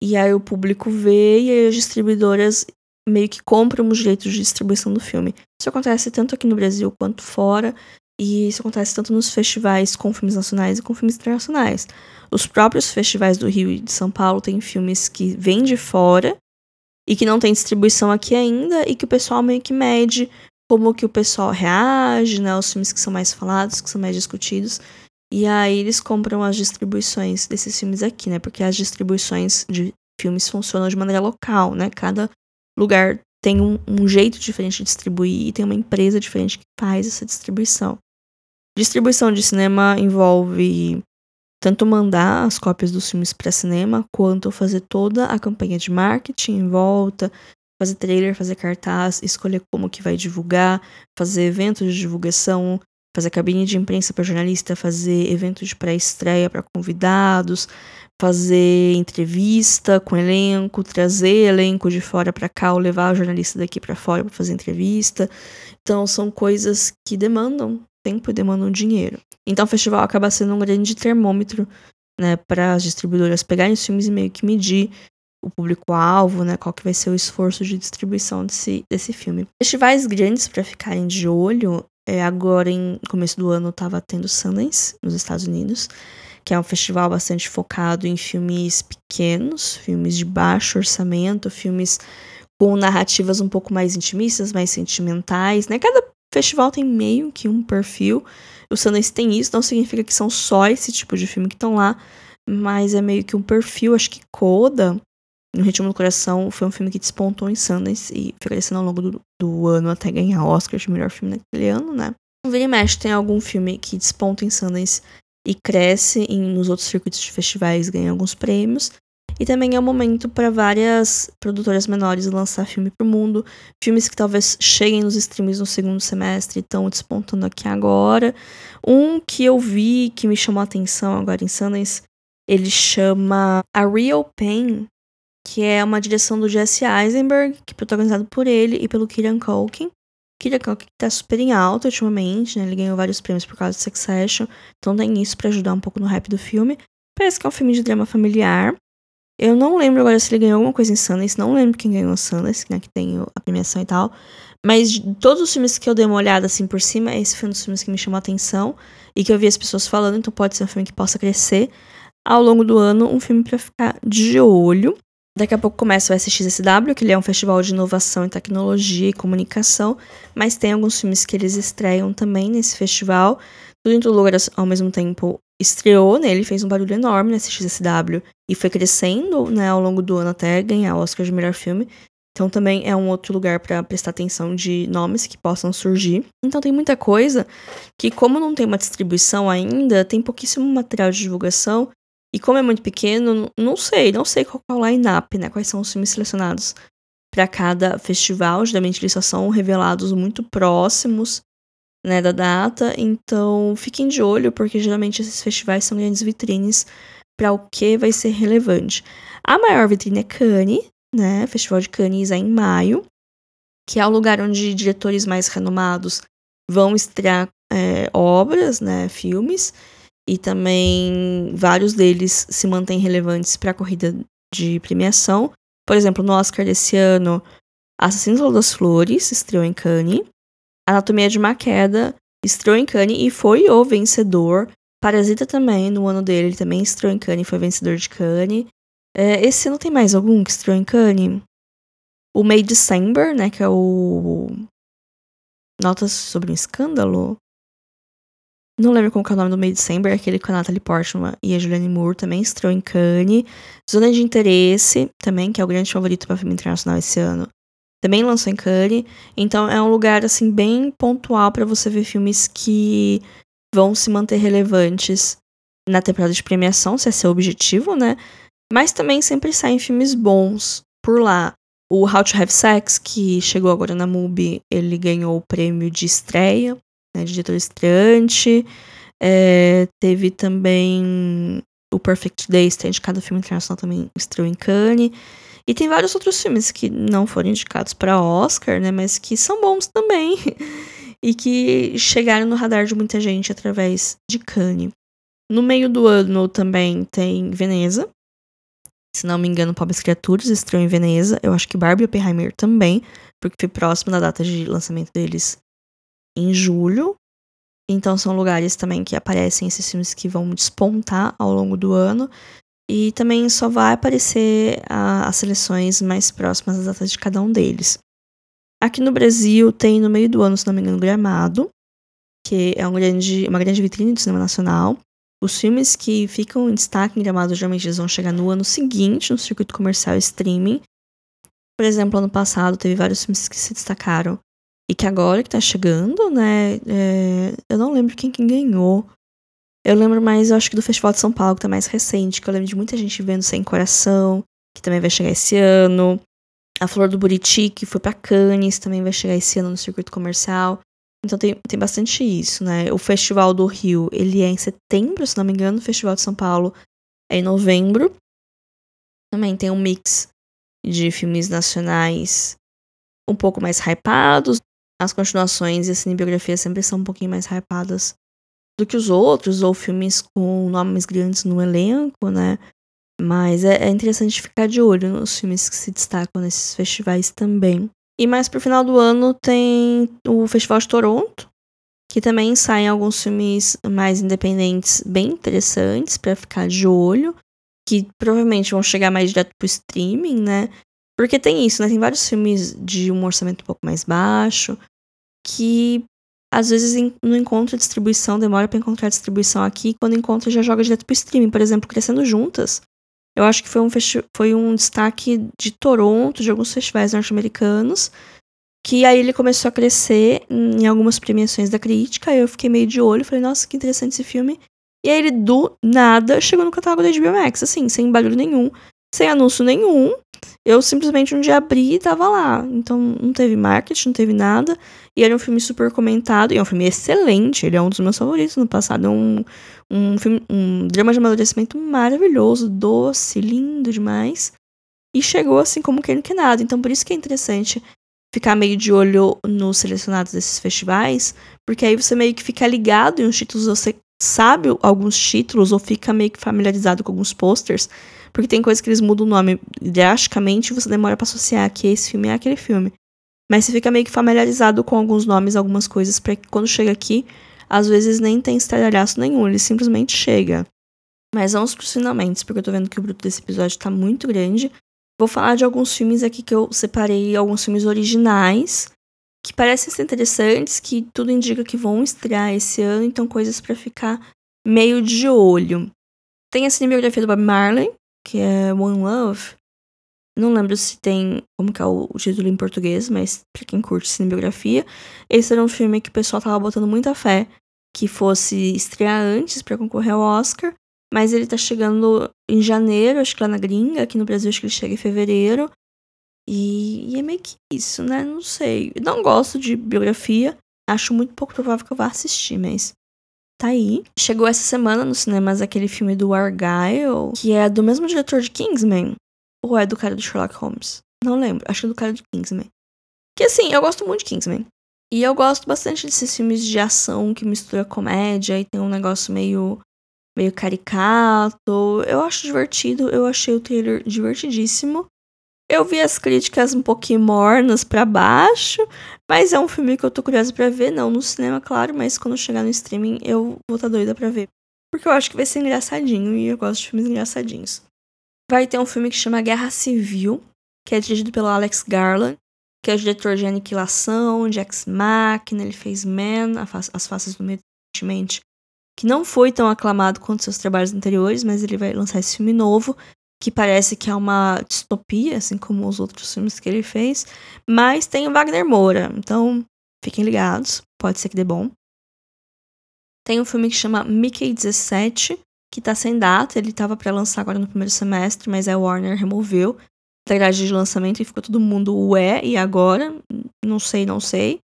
e aí o público vê e aí as distribuidoras meio que compram os direitos de distribuição do filme. Isso acontece tanto aqui no Brasil quanto fora, e isso acontece tanto nos festivais com filmes nacionais e com filmes internacionais. Os próprios festivais do Rio e de São Paulo têm filmes que vêm de fora e que não tem distribuição aqui ainda e que o pessoal meio que mede como que o pessoal reage, né, os filmes que são mais falados, que são mais discutidos. E aí eles compram as distribuições desses filmes aqui, né? Porque as distribuições de filmes funcionam de maneira local, né? Cada lugar tem um, um jeito diferente de distribuir e tem uma empresa diferente que faz essa distribuição. Distribuição de cinema envolve tanto mandar as cópias dos filmes para cinema, quanto fazer toda a campanha de marketing em volta, fazer trailer, fazer cartaz, escolher como que vai divulgar, fazer eventos de divulgação, fazer cabine de imprensa para jornalista, fazer eventos de pré-estreia para convidados, fazer entrevista com elenco, trazer elenco de fora para cá ou levar o jornalista daqui para fora para fazer entrevista. Então são coisas que demandam tempo e demandam dinheiro. Então o festival acaba sendo um grande termômetro, né, para as distribuidoras pegarem os filmes e meio que medir o público-alvo, né, qual que vai ser o esforço de distribuição desse, desse filme. Festivais grandes para ficarem de olho, é, agora em começo do ano estava tendo Sundance nos Estados Unidos, que é um festival bastante focado em filmes pequenos, filmes de baixo orçamento, filmes com narrativas um pouco mais intimistas, mais sentimentais, né? Cada festival tem meio que um perfil. O Sundance tem isso, não significa que são só esse tipo de filme que estão lá, mas é meio que um perfil. Acho que Coda, No Ritmo do Coração, foi um filme que despontou em Sundance e foi crescendo ao longo do, do ano até ganhar Oscar de melhor filme naquele ano, né? O Vini Mesh tem algum filme que desponta em Sundance e cresce em, nos outros circuitos de festivais, ganha alguns prêmios. E também é um momento para várias produtoras menores lançar filme pro mundo. Filmes que talvez cheguem nos streams no segundo semestre e estão despontando aqui agora. Um que eu vi que me chamou a atenção agora em Sundance, ele chama A Real Pain, que é uma direção do Jesse Eisenberg, que é protagonizado por ele e pelo Kieran Culkin. Kieran Culkin tá super em alta ultimamente, né? Ele ganhou vários prêmios por causa de Succession, então tem isso para ajudar um pouco no hype do filme. Parece que é um filme de drama familiar. Eu não lembro agora se ele ganhou alguma coisa em Sundance, não lembro quem ganhou Sundance, né, que tem a premiação e tal. Mas de todos os filmes que eu dei uma olhada assim por cima, esse foi um dos filmes que me chamou a atenção e que eu vi as pessoas falando, então pode ser um filme que possa crescer ao longo do ano, um filme para ficar de olho. Daqui a pouco começa o SXSW, que ele é um festival de inovação em tecnologia e comunicação, mas tem alguns filmes que eles estreiam também nesse festival. Tudo em todo lugar ao mesmo tempo estreou nele, fez um barulho enorme nesse XSW e foi crescendo né, ao longo do ano até ganhar o Oscar de melhor filme. Então também é um outro lugar para prestar atenção de nomes que possam surgir. Então tem muita coisa que, como não tem uma distribuição ainda, tem pouquíssimo material de divulgação. E como é muito pequeno, não sei, não sei qual é o line-up, né? Quais são os filmes selecionados para cada festival. Geralmente eles só são revelados muito próximos né, da data. Então fiquem de olho, porque geralmente esses festivais são grandes vitrines para o que vai ser relevante. A maior vitrine é Cannes, né? Festival de Cannes é em maio, que é o lugar onde diretores mais renomados vão estrear é, obras, né, filmes, e também vários deles se mantêm relevantes para a corrida de premiação. Por exemplo, no Oscar desse ano, Assassinos das Flores estreou em Cannes, Anatomia de uma Queda estreou em Cannes e foi o vencedor. Parasita também, no ano dele, ele também estreou em Cannes foi vencedor de Cannes. É, esse ano tem mais algum que estreou em Cannes? O May December, né, que é o... Notas sobre um escândalo? Não lembro como é o nome do May December, aquele com a Natalie Portman e a Julianne Moore também estreou em Cannes. Zona de Interesse, também, que é o grande favorito para filme internacional esse ano, também lançou em Cannes. Então é um lugar, assim, bem pontual para você ver filmes que vão se manter relevantes na temporada de premiação, se é seu objetivo, né? Mas também sempre saem filmes bons por lá. O How to Have Sex, que chegou agora na MUBI, ele ganhou o prêmio de estreia, né, de diretor estreante. É, teve também o Perfect Days, tem de cada filme internacional também estreou em Cannes. E tem vários outros filmes que não foram indicados para Oscar, né, mas que são bons também. e que chegaram no radar de muita gente através de Cannes. No meio do ano também tem Veneza, se não me engano, Pobres Criaturas estreou em Veneza. Eu acho que Barbie e Oppenheimer também, porque foi próximo da data de lançamento deles em julho. Então são lugares também que aparecem esses filmes que vão despontar ao longo do ano. E também só vai aparecer a, as seleções mais próximas das datas de cada um deles. Aqui no Brasil tem no meio do ano, se não me engano, Gramado, que é um grande, uma grande vitrine do cinema nacional. Os filmes que ficam em destaque em Gramado geralmente eles vão chegar no ano seguinte no circuito comercial streaming. Por exemplo, ano passado teve vários filmes que se destacaram e que agora que tá chegando, né? É, eu não lembro quem, quem ganhou. Eu lembro mais, eu acho que do Festival de São Paulo, que tá mais recente, que eu lembro de muita gente vendo Sem Coração, que também vai chegar esse ano. A Flor do Buriti, que foi para Cannes, também vai chegar esse ano no circuito comercial. Então tem, tem bastante isso, né? O Festival do Rio, ele é em setembro, se não me engano. O Festival de São Paulo é em novembro. Também tem um mix de filmes nacionais um pouco mais hypados. As continuações e a cinebiografia sempre são um pouquinho mais hypadas do que os outros, ou filmes com nomes grandes no elenco, né? Mas é, é interessante ficar de olho nos filmes que se destacam nesses festivais também. E mais pro final do ano tem o Festival de Toronto, que também saem alguns filmes mais independentes bem interessantes para ficar de olho, que provavelmente vão chegar mais direto pro streaming, né? Porque tem isso, né? Tem vários filmes de um orçamento um pouco mais baixo que às vezes não encontra distribuição, demora para encontrar distribuição aqui, quando encontra já joga direto pro streaming. Por exemplo, Crescendo Juntas, eu acho que foi um, foi um destaque de Toronto, de alguns festivais norte-americanos, que aí ele começou a crescer em algumas premiações da crítica, eu fiquei meio de olho, falei, nossa, que interessante esse filme. E aí ele, do nada, chegou no catálogo da HBO Max, assim, sem barulho nenhum, sem anúncio nenhum. Eu simplesmente um dia abri e tava lá. Então não teve marketing, não teve nada. E era um filme super comentado, e é um filme excelente, ele é um dos meus favoritos no passado. É um, um, filme, um drama de amadurecimento maravilhoso, doce, lindo demais. E chegou assim como quem não quer nada. Então, por isso que é interessante ficar meio de olho nos selecionados desses festivais, porque aí você meio que fica ligado em uns títulos você, sabe alguns títulos ou fica meio que familiarizado com alguns posters, porque tem coisas que eles mudam o nome drasticamente e você demora para associar que esse filme é aquele filme. Mas você fica meio que familiarizado com alguns nomes, algumas coisas, para que quando chega aqui, às vezes nem tem estradalhaço nenhum, ele simplesmente chega. Mas vamos pros finalmente, porque eu tô vendo que o bruto desse episódio tá muito grande. Vou falar de alguns filmes aqui que eu separei, alguns filmes originais, que parecem ser interessantes, que tudo indica que vão estrear esse ano, então coisas para ficar meio de olho. Tem a cinematografia do Bob Marley, que é One Love. Não lembro se tem como que é o, título em português, mas pra quem curte cinebiografia, esse era um filme que o pessoal tava botando muita fé que fosse estrear antes para concorrer ao Oscar, mas ele tá chegando em janeiro, acho que lá na gringa, aqui no Brasil acho que ele chega em fevereiro. E, e é meio que isso, né? Não sei. Não gosto de biografia, acho muito pouco provável que eu vá assistir, mas tá aí. Chegou essa semana nos cinemas aquele filme do Argyle, que é do mesmo diretor de Kingsman. Ou é do cara do Sherlock Holmes? Não lembro, acho que é do cara de Kingsman. Que assim, eu gosto muito de Kingsman. E eu gosto bastante desses filmes de ação que mistura comédia e tem um negócio meio meio caricato. Eu acho divertido, eu achei o trailer divertidíssimo. Eu vi as críticas um pouquinho mornas para baixo, mas é um filme que eu tô curiosa para ver, não no cinema, claro, mas quando chegar no streaming eu vou estar tá doida para ver. Porque eu acho que vai ser engraçadinho e eu gosto de filmes engraçadinhos. Vai ter um filme que chama Guerra Civil, que é dirigido pelo Alex Garland, que é o diretor de Aniquilação, de Ex Machina, ele fez Man, As Faces do Medo, que não foi tão aclamado quanto seus trabalhos anteriores, mas ele vai lançar esse filme novo, que parece que é uma distopia, assim como os outros filmes que ele fez, mas tem o Wagner Moura, então fiquem ligados, pode ser que dê bom. Tem um filme que chama Mickey 17, que tá sem data, ele tava para lançar agora no primeiro semestre, mas a Warner removeu da grade de lançamento e ficou todo mundo ué, e agora? Não sei, não sei.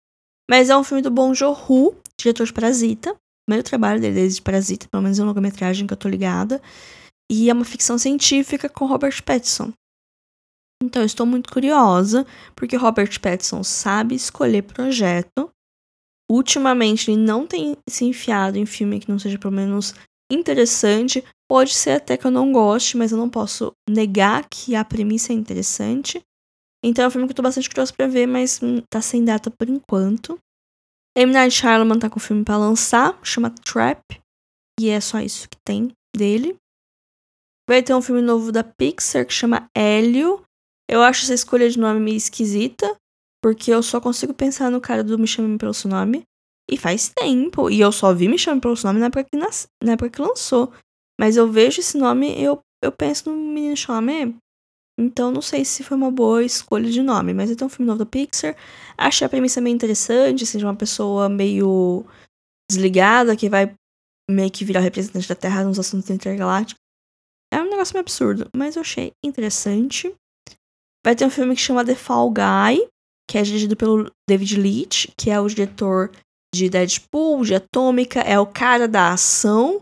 Mas é um filme do Bong Joon-ho, diretor de Parasita. Primeiro trabalho dele desde Parasita, pelo menos é uma longa-metragem que eu tô ligada. E é uma ficção científica com Robert Pattinson. Então estou muito curiosa, porque Robert Pattinson sabe escolher projeto. Ultimamente ele não tem se enfiado em filme que não seja pelo menos interessante. Pode ser até que eu não goste, mas eu não posso negar que a premissa é interessante. Então é um filme que eu tô bastante curiosa pra ver, mas hum, tá sem data por enquanto. M. Night Shyamalan tá com o filme pra lançar, chama Trap. E é só isso que tem dele. Vai ter um filme novo da Pixar que chama Hélio. Eu acho essa escolha de nome meio esquisita, porque eu só consigo pensar no cara do Me Chame Pelo Seu Nome. E faz tempo. E eu só vi Me Chame Pelo Seu Nome na época que, nas... na época que lançou. Mas eu vejo esse nome e eu, eu penso no Menino Chame. Então não sei se foi uma boa escolha de nome. Mas é um filme novo da Pixar. Achei a premissa meio interessante, assim, de uma pessoa meio desligada que vai meio que virar representante da Terra nos assuntos intergalácticos. É um negócio meio absurdo, mas eu achei interessante. Vai ter um filme que chama The Fall Guy, que é dirigido pelo David Leitch, que é o diretor de Deadpool, de Atômica, é o cara da ação,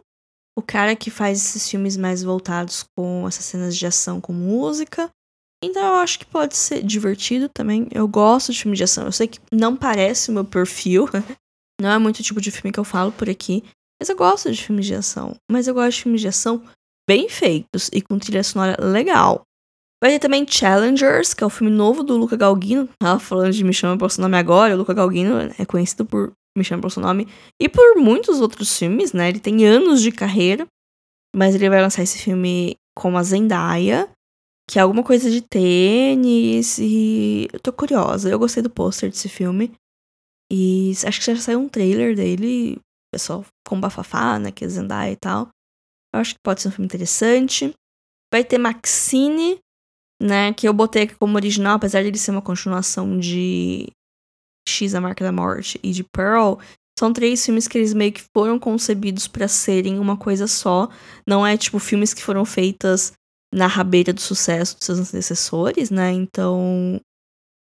o cara que faz esses filmes mais voltados com essas cenas de ação com música. Então eu acho que pode ser divertido também. Eu gosto de filme de ação. Eu sei que não parece o meu perfil, não é muito o tipo de filme que eu falo por aqui, mas eu gosto de filmes de ação. Mas eu gosto de filmes de ação bem feitos e com trilha sonora legal. Vai ter também Challengers, que é o filme novo do Luca Galguino. Tava falando de Me Chama Pelo Seu Nome agora. O Luca Galguino é conhecido por Me Chama Pelo Seu Nome e por muitos outros filmes, né? Ele tem anos de carreira, mas ele vai lançar esse filme com a Zendaya, que é alguma coisa de tênis e eu tô curiosa. Eu gostei do pôster desse filme. E acho que já saiu um trailer dele, pessoal com bafafá, né, que é Zendaya e tal. Eu acho que pode ser um filme interessante. Vai ter Maxine, né? Que eu botei aqui como original, apesar de ele ser uma continuação de X, a Marca da Morte e de Pearl. São três filmes que eles meio que foram concebidos para serem uma coisa só. Não é tipo filmes que foram feitas na rabeira do sucesso dos seus antecessores, né? Então.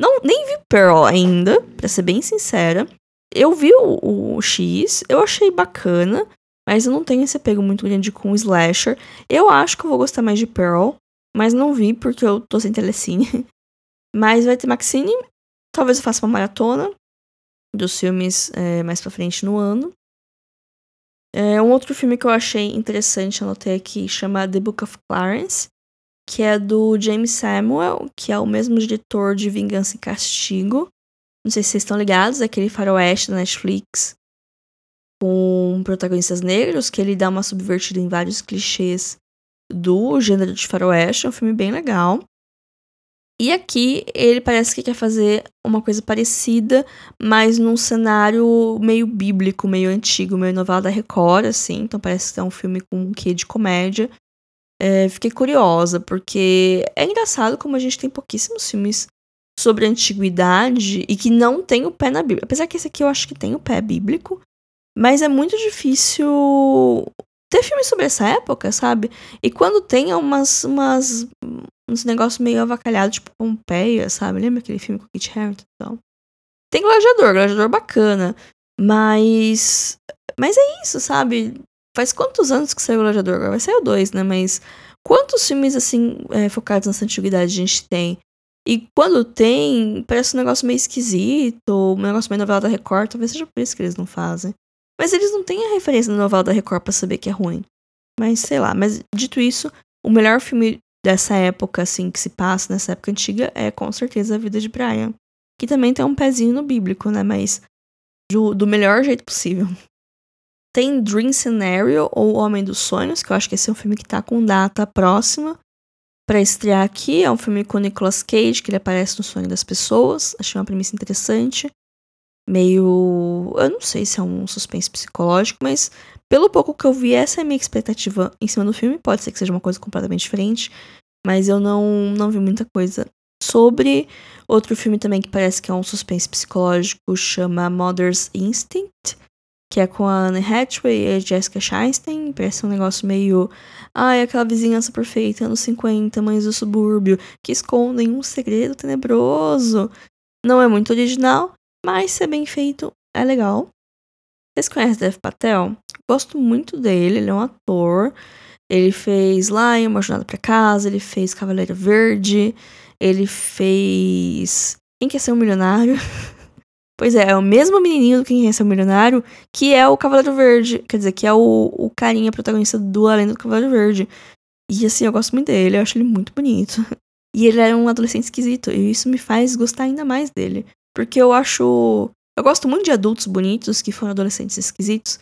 Não, nem vi Pearl ainda, pra ser bem sincera. Eu vi o, o X, eu achei bacana. Mas eu não tenho esse apego muito grande com slasher. Eu acho que eu vou gostar mais de Pearl, mas não vi porque eu tô sem telecine. Mas vai ter Maxine. Talvez eu faça uma maratona dos filmes é, mais pra frente no ano. É, um outro filme que eu achei interessante, anotei aqui, chama The Book of Clarence, que é do James Samuel, que é o mesmo diretor de Vingança e Castigo. Não sei se vocês estão ligados, é aquele faroeste da Netflix com protagonistas negros, que ele dá uma subvertida em vários clichês do gênero de faroeste. É um filme bem legal. E aqui ele parece que quer fazer uma coisa parecida, mas num cenário meio bíblico, meio antigo, meio novela da Record, assim. Então parece que é um filme com um quê de comédia. É, fiquei curiosa, porque é engraçado como a gente tem pouquíssimos filmes sobre a antiguidade e que não tem o pé na Bíblia. Apesar que esse aqui eu acho que tem o pé bíblico, mas é muito difícil ter filme sobre essa época, sabe? E quando tem é umas, umas uns negócios meio avacalhados, tipo Pompeia, sabe? Lembra aquele filme com Kit Harington e tal? Tem gladiador, gladiador bacana. Mas. Mas é isso, sabe? Faz quantos anos que saiu o gladiador? Agora vai sair o dois, né? Mas quantos filmes, assim, é, focados nessa antiguidade a gente tem? E quando tem, parece um negócio meio esquisito, um negócio meio novela da Record, talvez seja por isso que eles não fazem. Mas eles não têm a referência da novela da Record pra saber que é ruim. Mas sei lá, mas dito isso, o melhor filme dessa época, assim, que se passa nessa época antiga, é com certeza a vida de Brian. Que também tem um pezinho no bíblico, né? Mas do, do melhor jeito possível. Tem Dream Scenario, ou Homem dos Sonhos, que eu acho que esse é um filme que tá com data próxima para estrear aqui. É um filme com Nicolas Cage, que ele aparece no sonho das pessoas. Achei uma premissa interessante. Meio. Eu não sei se é um suspense psicológico, mas pelo pouco que eu vi, essa é a minha expectativa em cima do filme. Pode ser que seja uma coisa completamente diferente, mas eu não, não vi muita coisa sobre. Outro filme também que parece que é um suspense psicológico chama Mother's Instinct, que é com a Anne Hathaway e a Jessica Chastain. Parece um negócio meio. Ai, ah, aquela vizinhança perfeita, anos 50, mães do subúrbio, que escondem um segredo tenebroso. Não é muito original, mas se é bem feito, é legal. Vocês conhecem Dev Patel? Gosto muito dele, ele é um ator. Ele fez Lion, Uma Jornada para Casa, ele fez Cavaleiro Verde, ele fez Quem Quer Ser um Milionário? pois é, é o mesmo menininho do Quem Quer Ser um Milionário, que é o Cavaleiro Verde, quer dizer, que é o, o carinha protagonista do Além do Cavaleiro Verde. E assim, eu gosto muito dele, eu acho ele muito bonito. E ele é um adolescente esquisito, e isso me faz gostar ainda mais dele. Porque eu acho eu gosto muito de adultos bonitos que foram adolescentes esquisitos,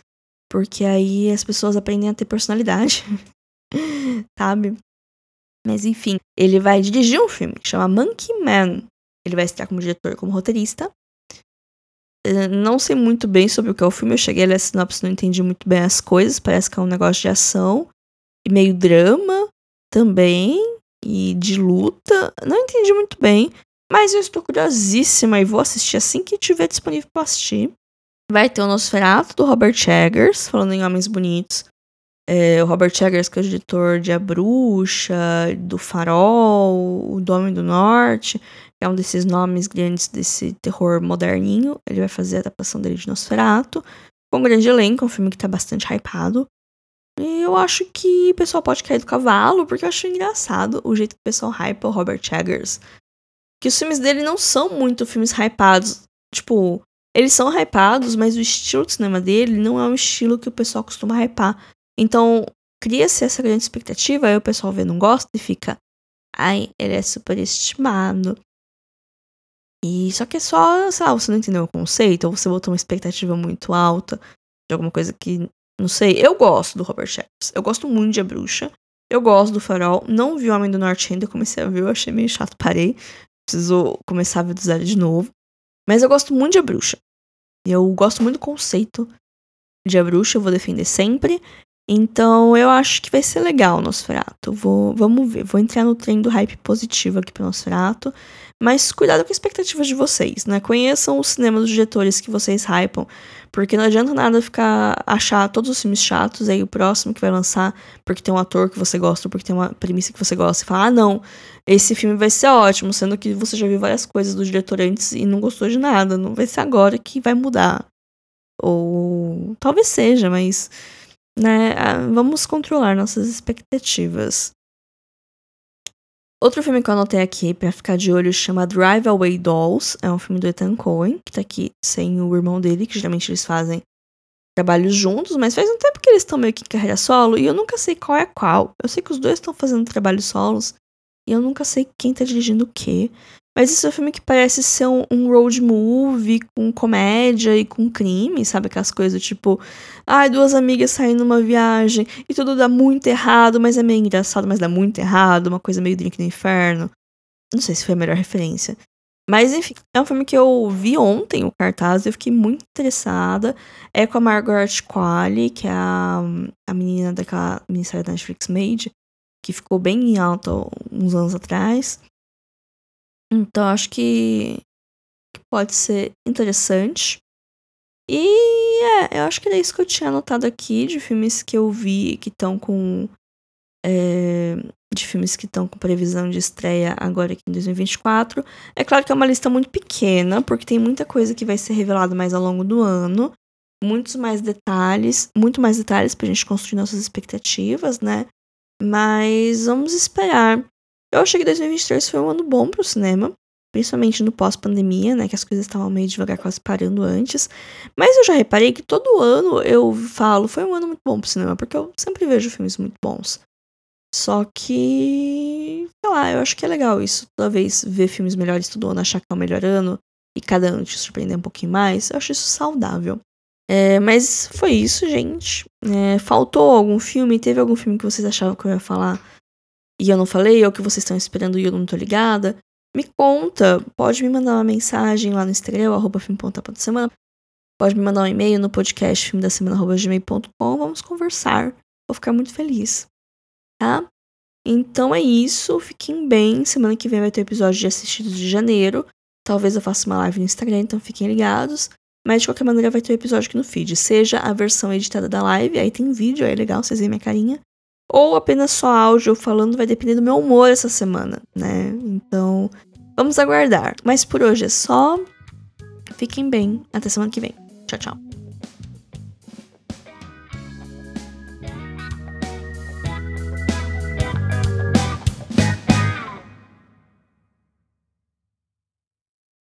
porque aí as pessoas aprendem a ter personalidade, sabe? Mas enfim, ele vai dirigir um filme que chama Monkey Man. Ele vai estar como diretor, como roteirista. Eu não sei muito bem sobre o que é o filme. Eu cheguei a ler a sinopse, não entendi muito bem as coisas. Parece que é um negócio de ação e meio drama também e de luta. Não entendi muito bem. Mas eu estou curiosíssima e vou assistir assim que tiver disponível para assistir. Vai ter o Nosferatu do Robert Eggers, falando em Homens Bonitos. É, o Robert Eggers, que é o diretor de A Bruxa, do Farol, O Dome do Norte, é um desses nomes grandes desse terror moderninho. Ele vai fazer a adaptação dele de Nosferatu. Com um grande elenco, um filme que tá bastante hypado. E eu acho que o pessoal pode cair do cavalo, porque eu acho engraçado o jeito que o pessoal hypa o Robert Eggers que os filmes dele não são muito filmes hypados. Tipo, eles são hypados, mas o estilo de cinema dele não é um estilo que o pessoal costuma hypar. Então, cria-se essa grande expectativa, aí o pessoal vê não gosta e fica. Ai, ele é superestimado. E só que é só, sei lá, você não entendeu o conceito, ou você botou uma expectativa muito alta de alguma coisa que. Não sei. Eu gosto do Robert Eggers. Eu gosto muito de A Bruxa. Eu gosto do Farol. Não vi o Homem do Norte ainda, comecei a ver, eu achei meio chato, parei preciso começar a ver do zero de novo. Mas eu gosto muito de A Bruxa. Eu gosto muito do conceito de A Bruxa, eu vou defender sempre. Então eu acho que vai ser legal o Nosferatu. Vou, vamos ver. Vou entrar no trem do hype positivo aqui pro Nosferatu. Mas cuidado com as expectativas de vocês, né? Conheçam o cinema dos diretores que vocês hypam. Porque não adianta nada ficar achar todos os filmes chatos, aí o próximo que vai lançar, porque tem um ator que você gosta, porque tem uma premissa que você gosta, e falar, ah, não, esse filme vai ser ótimo, sendo que você já viu várias coisas do diretor antes e não gostou de nada. Não vai ser agora que vai mudar. Ou talvez seja, mas né, ah, vamos controlar nossas expectativas. Outro filme que eu anotei aqui pra ficar de olho chama Drive Away Dolls. É um filme do Ethan Cohen, que tá aqui sem o irmão dele, que geralmente eles fazem trabalhos juntos, mas faz um tempo que eles estão meio que em carreira solo e eu nunca sei qual é qual. Eu sei que os dois estão fazendo trabalhos solos e eu nunca sei quem tá dirigindo o quê. Mas esse é um filme que parece ser um, um, road movie com comédia e com crime, sabe? Aquelas coisas tipo, ai, ah, duas amigas saindo numa viagem e tudo dá muito errado, mas é meio engraçado, mas dá muito errado, uma coisa meio drink no inferno. Não sei se foi a melhor referência. Mas enfim, é um filme que eu vi ontem, o cartaz, e eu fiquei muito interessada. É com a Margaret Qualley, que é a, a menina daquela minissérie da Netflix Made, que ficou bem em alta uns anos atrás. Então acho que, que pode ser interessante. E é, eu acho que era isso que eu tinha anotado aqui de filmes que eu vi que estão com. É, de filmes que estão com previsão de estreia agora aqui em 2024. É claro que é uma lista muito pequena, porque tem muita coisa que vai ser revelada mais ao longo do ano. Muitos mais detalhes, muito mais detalhes pra gente construir nossas expectativas, né? Mas vamos esperar. Eu achei que 2023 foi um ano bom pro cinema, principalmente no pós-pandemia, né? Que as coisas estavam meio devagar, quase parando antes. Mas eu já reparei que todo ano eu falo, foi um ano muito bom pro cinema, porque eu sempre vejo filmes muito bons. Só que, sei lá, eu acho que é legal isso. Toda vez ver filmes melhores todo ano, achar que é o melhor ano e cada ano te surpreender um pouquinho mais, eu acho isso saudável. É, mas foi isso, gente. É, faltou algum filme? Teve algum filme que vocês achavam que eu ia falar e eu não falei? Ou que vocês estão esperando e eu não tô ligada? Me conta. Pode me mandar uma mensagem lá no Instagram, arroba semana. Pode me mandar um e-mail no podcast filme da semana, gmail.com. Vamos conversar. Vou ficar muito feliz tá? Então é isso, fiquem bem. Semana que vem vai ter episódio de assistidos de janeiro. Talvez eu faça uma live no Instagram, então fiquem ligados. Mas de qualquer maneira vai ter um episódio aqui no feed. Seja a versão editada da live, aí tem vídeo, aí é legal, vocês veem minha carinha. Ou apenas só áudio falando, vai depender do meu humor essa semana, né? Então, vamos aguardar. Mas por hoje é só. Fiquem bem. Até semana que vem. Tchau, tchau.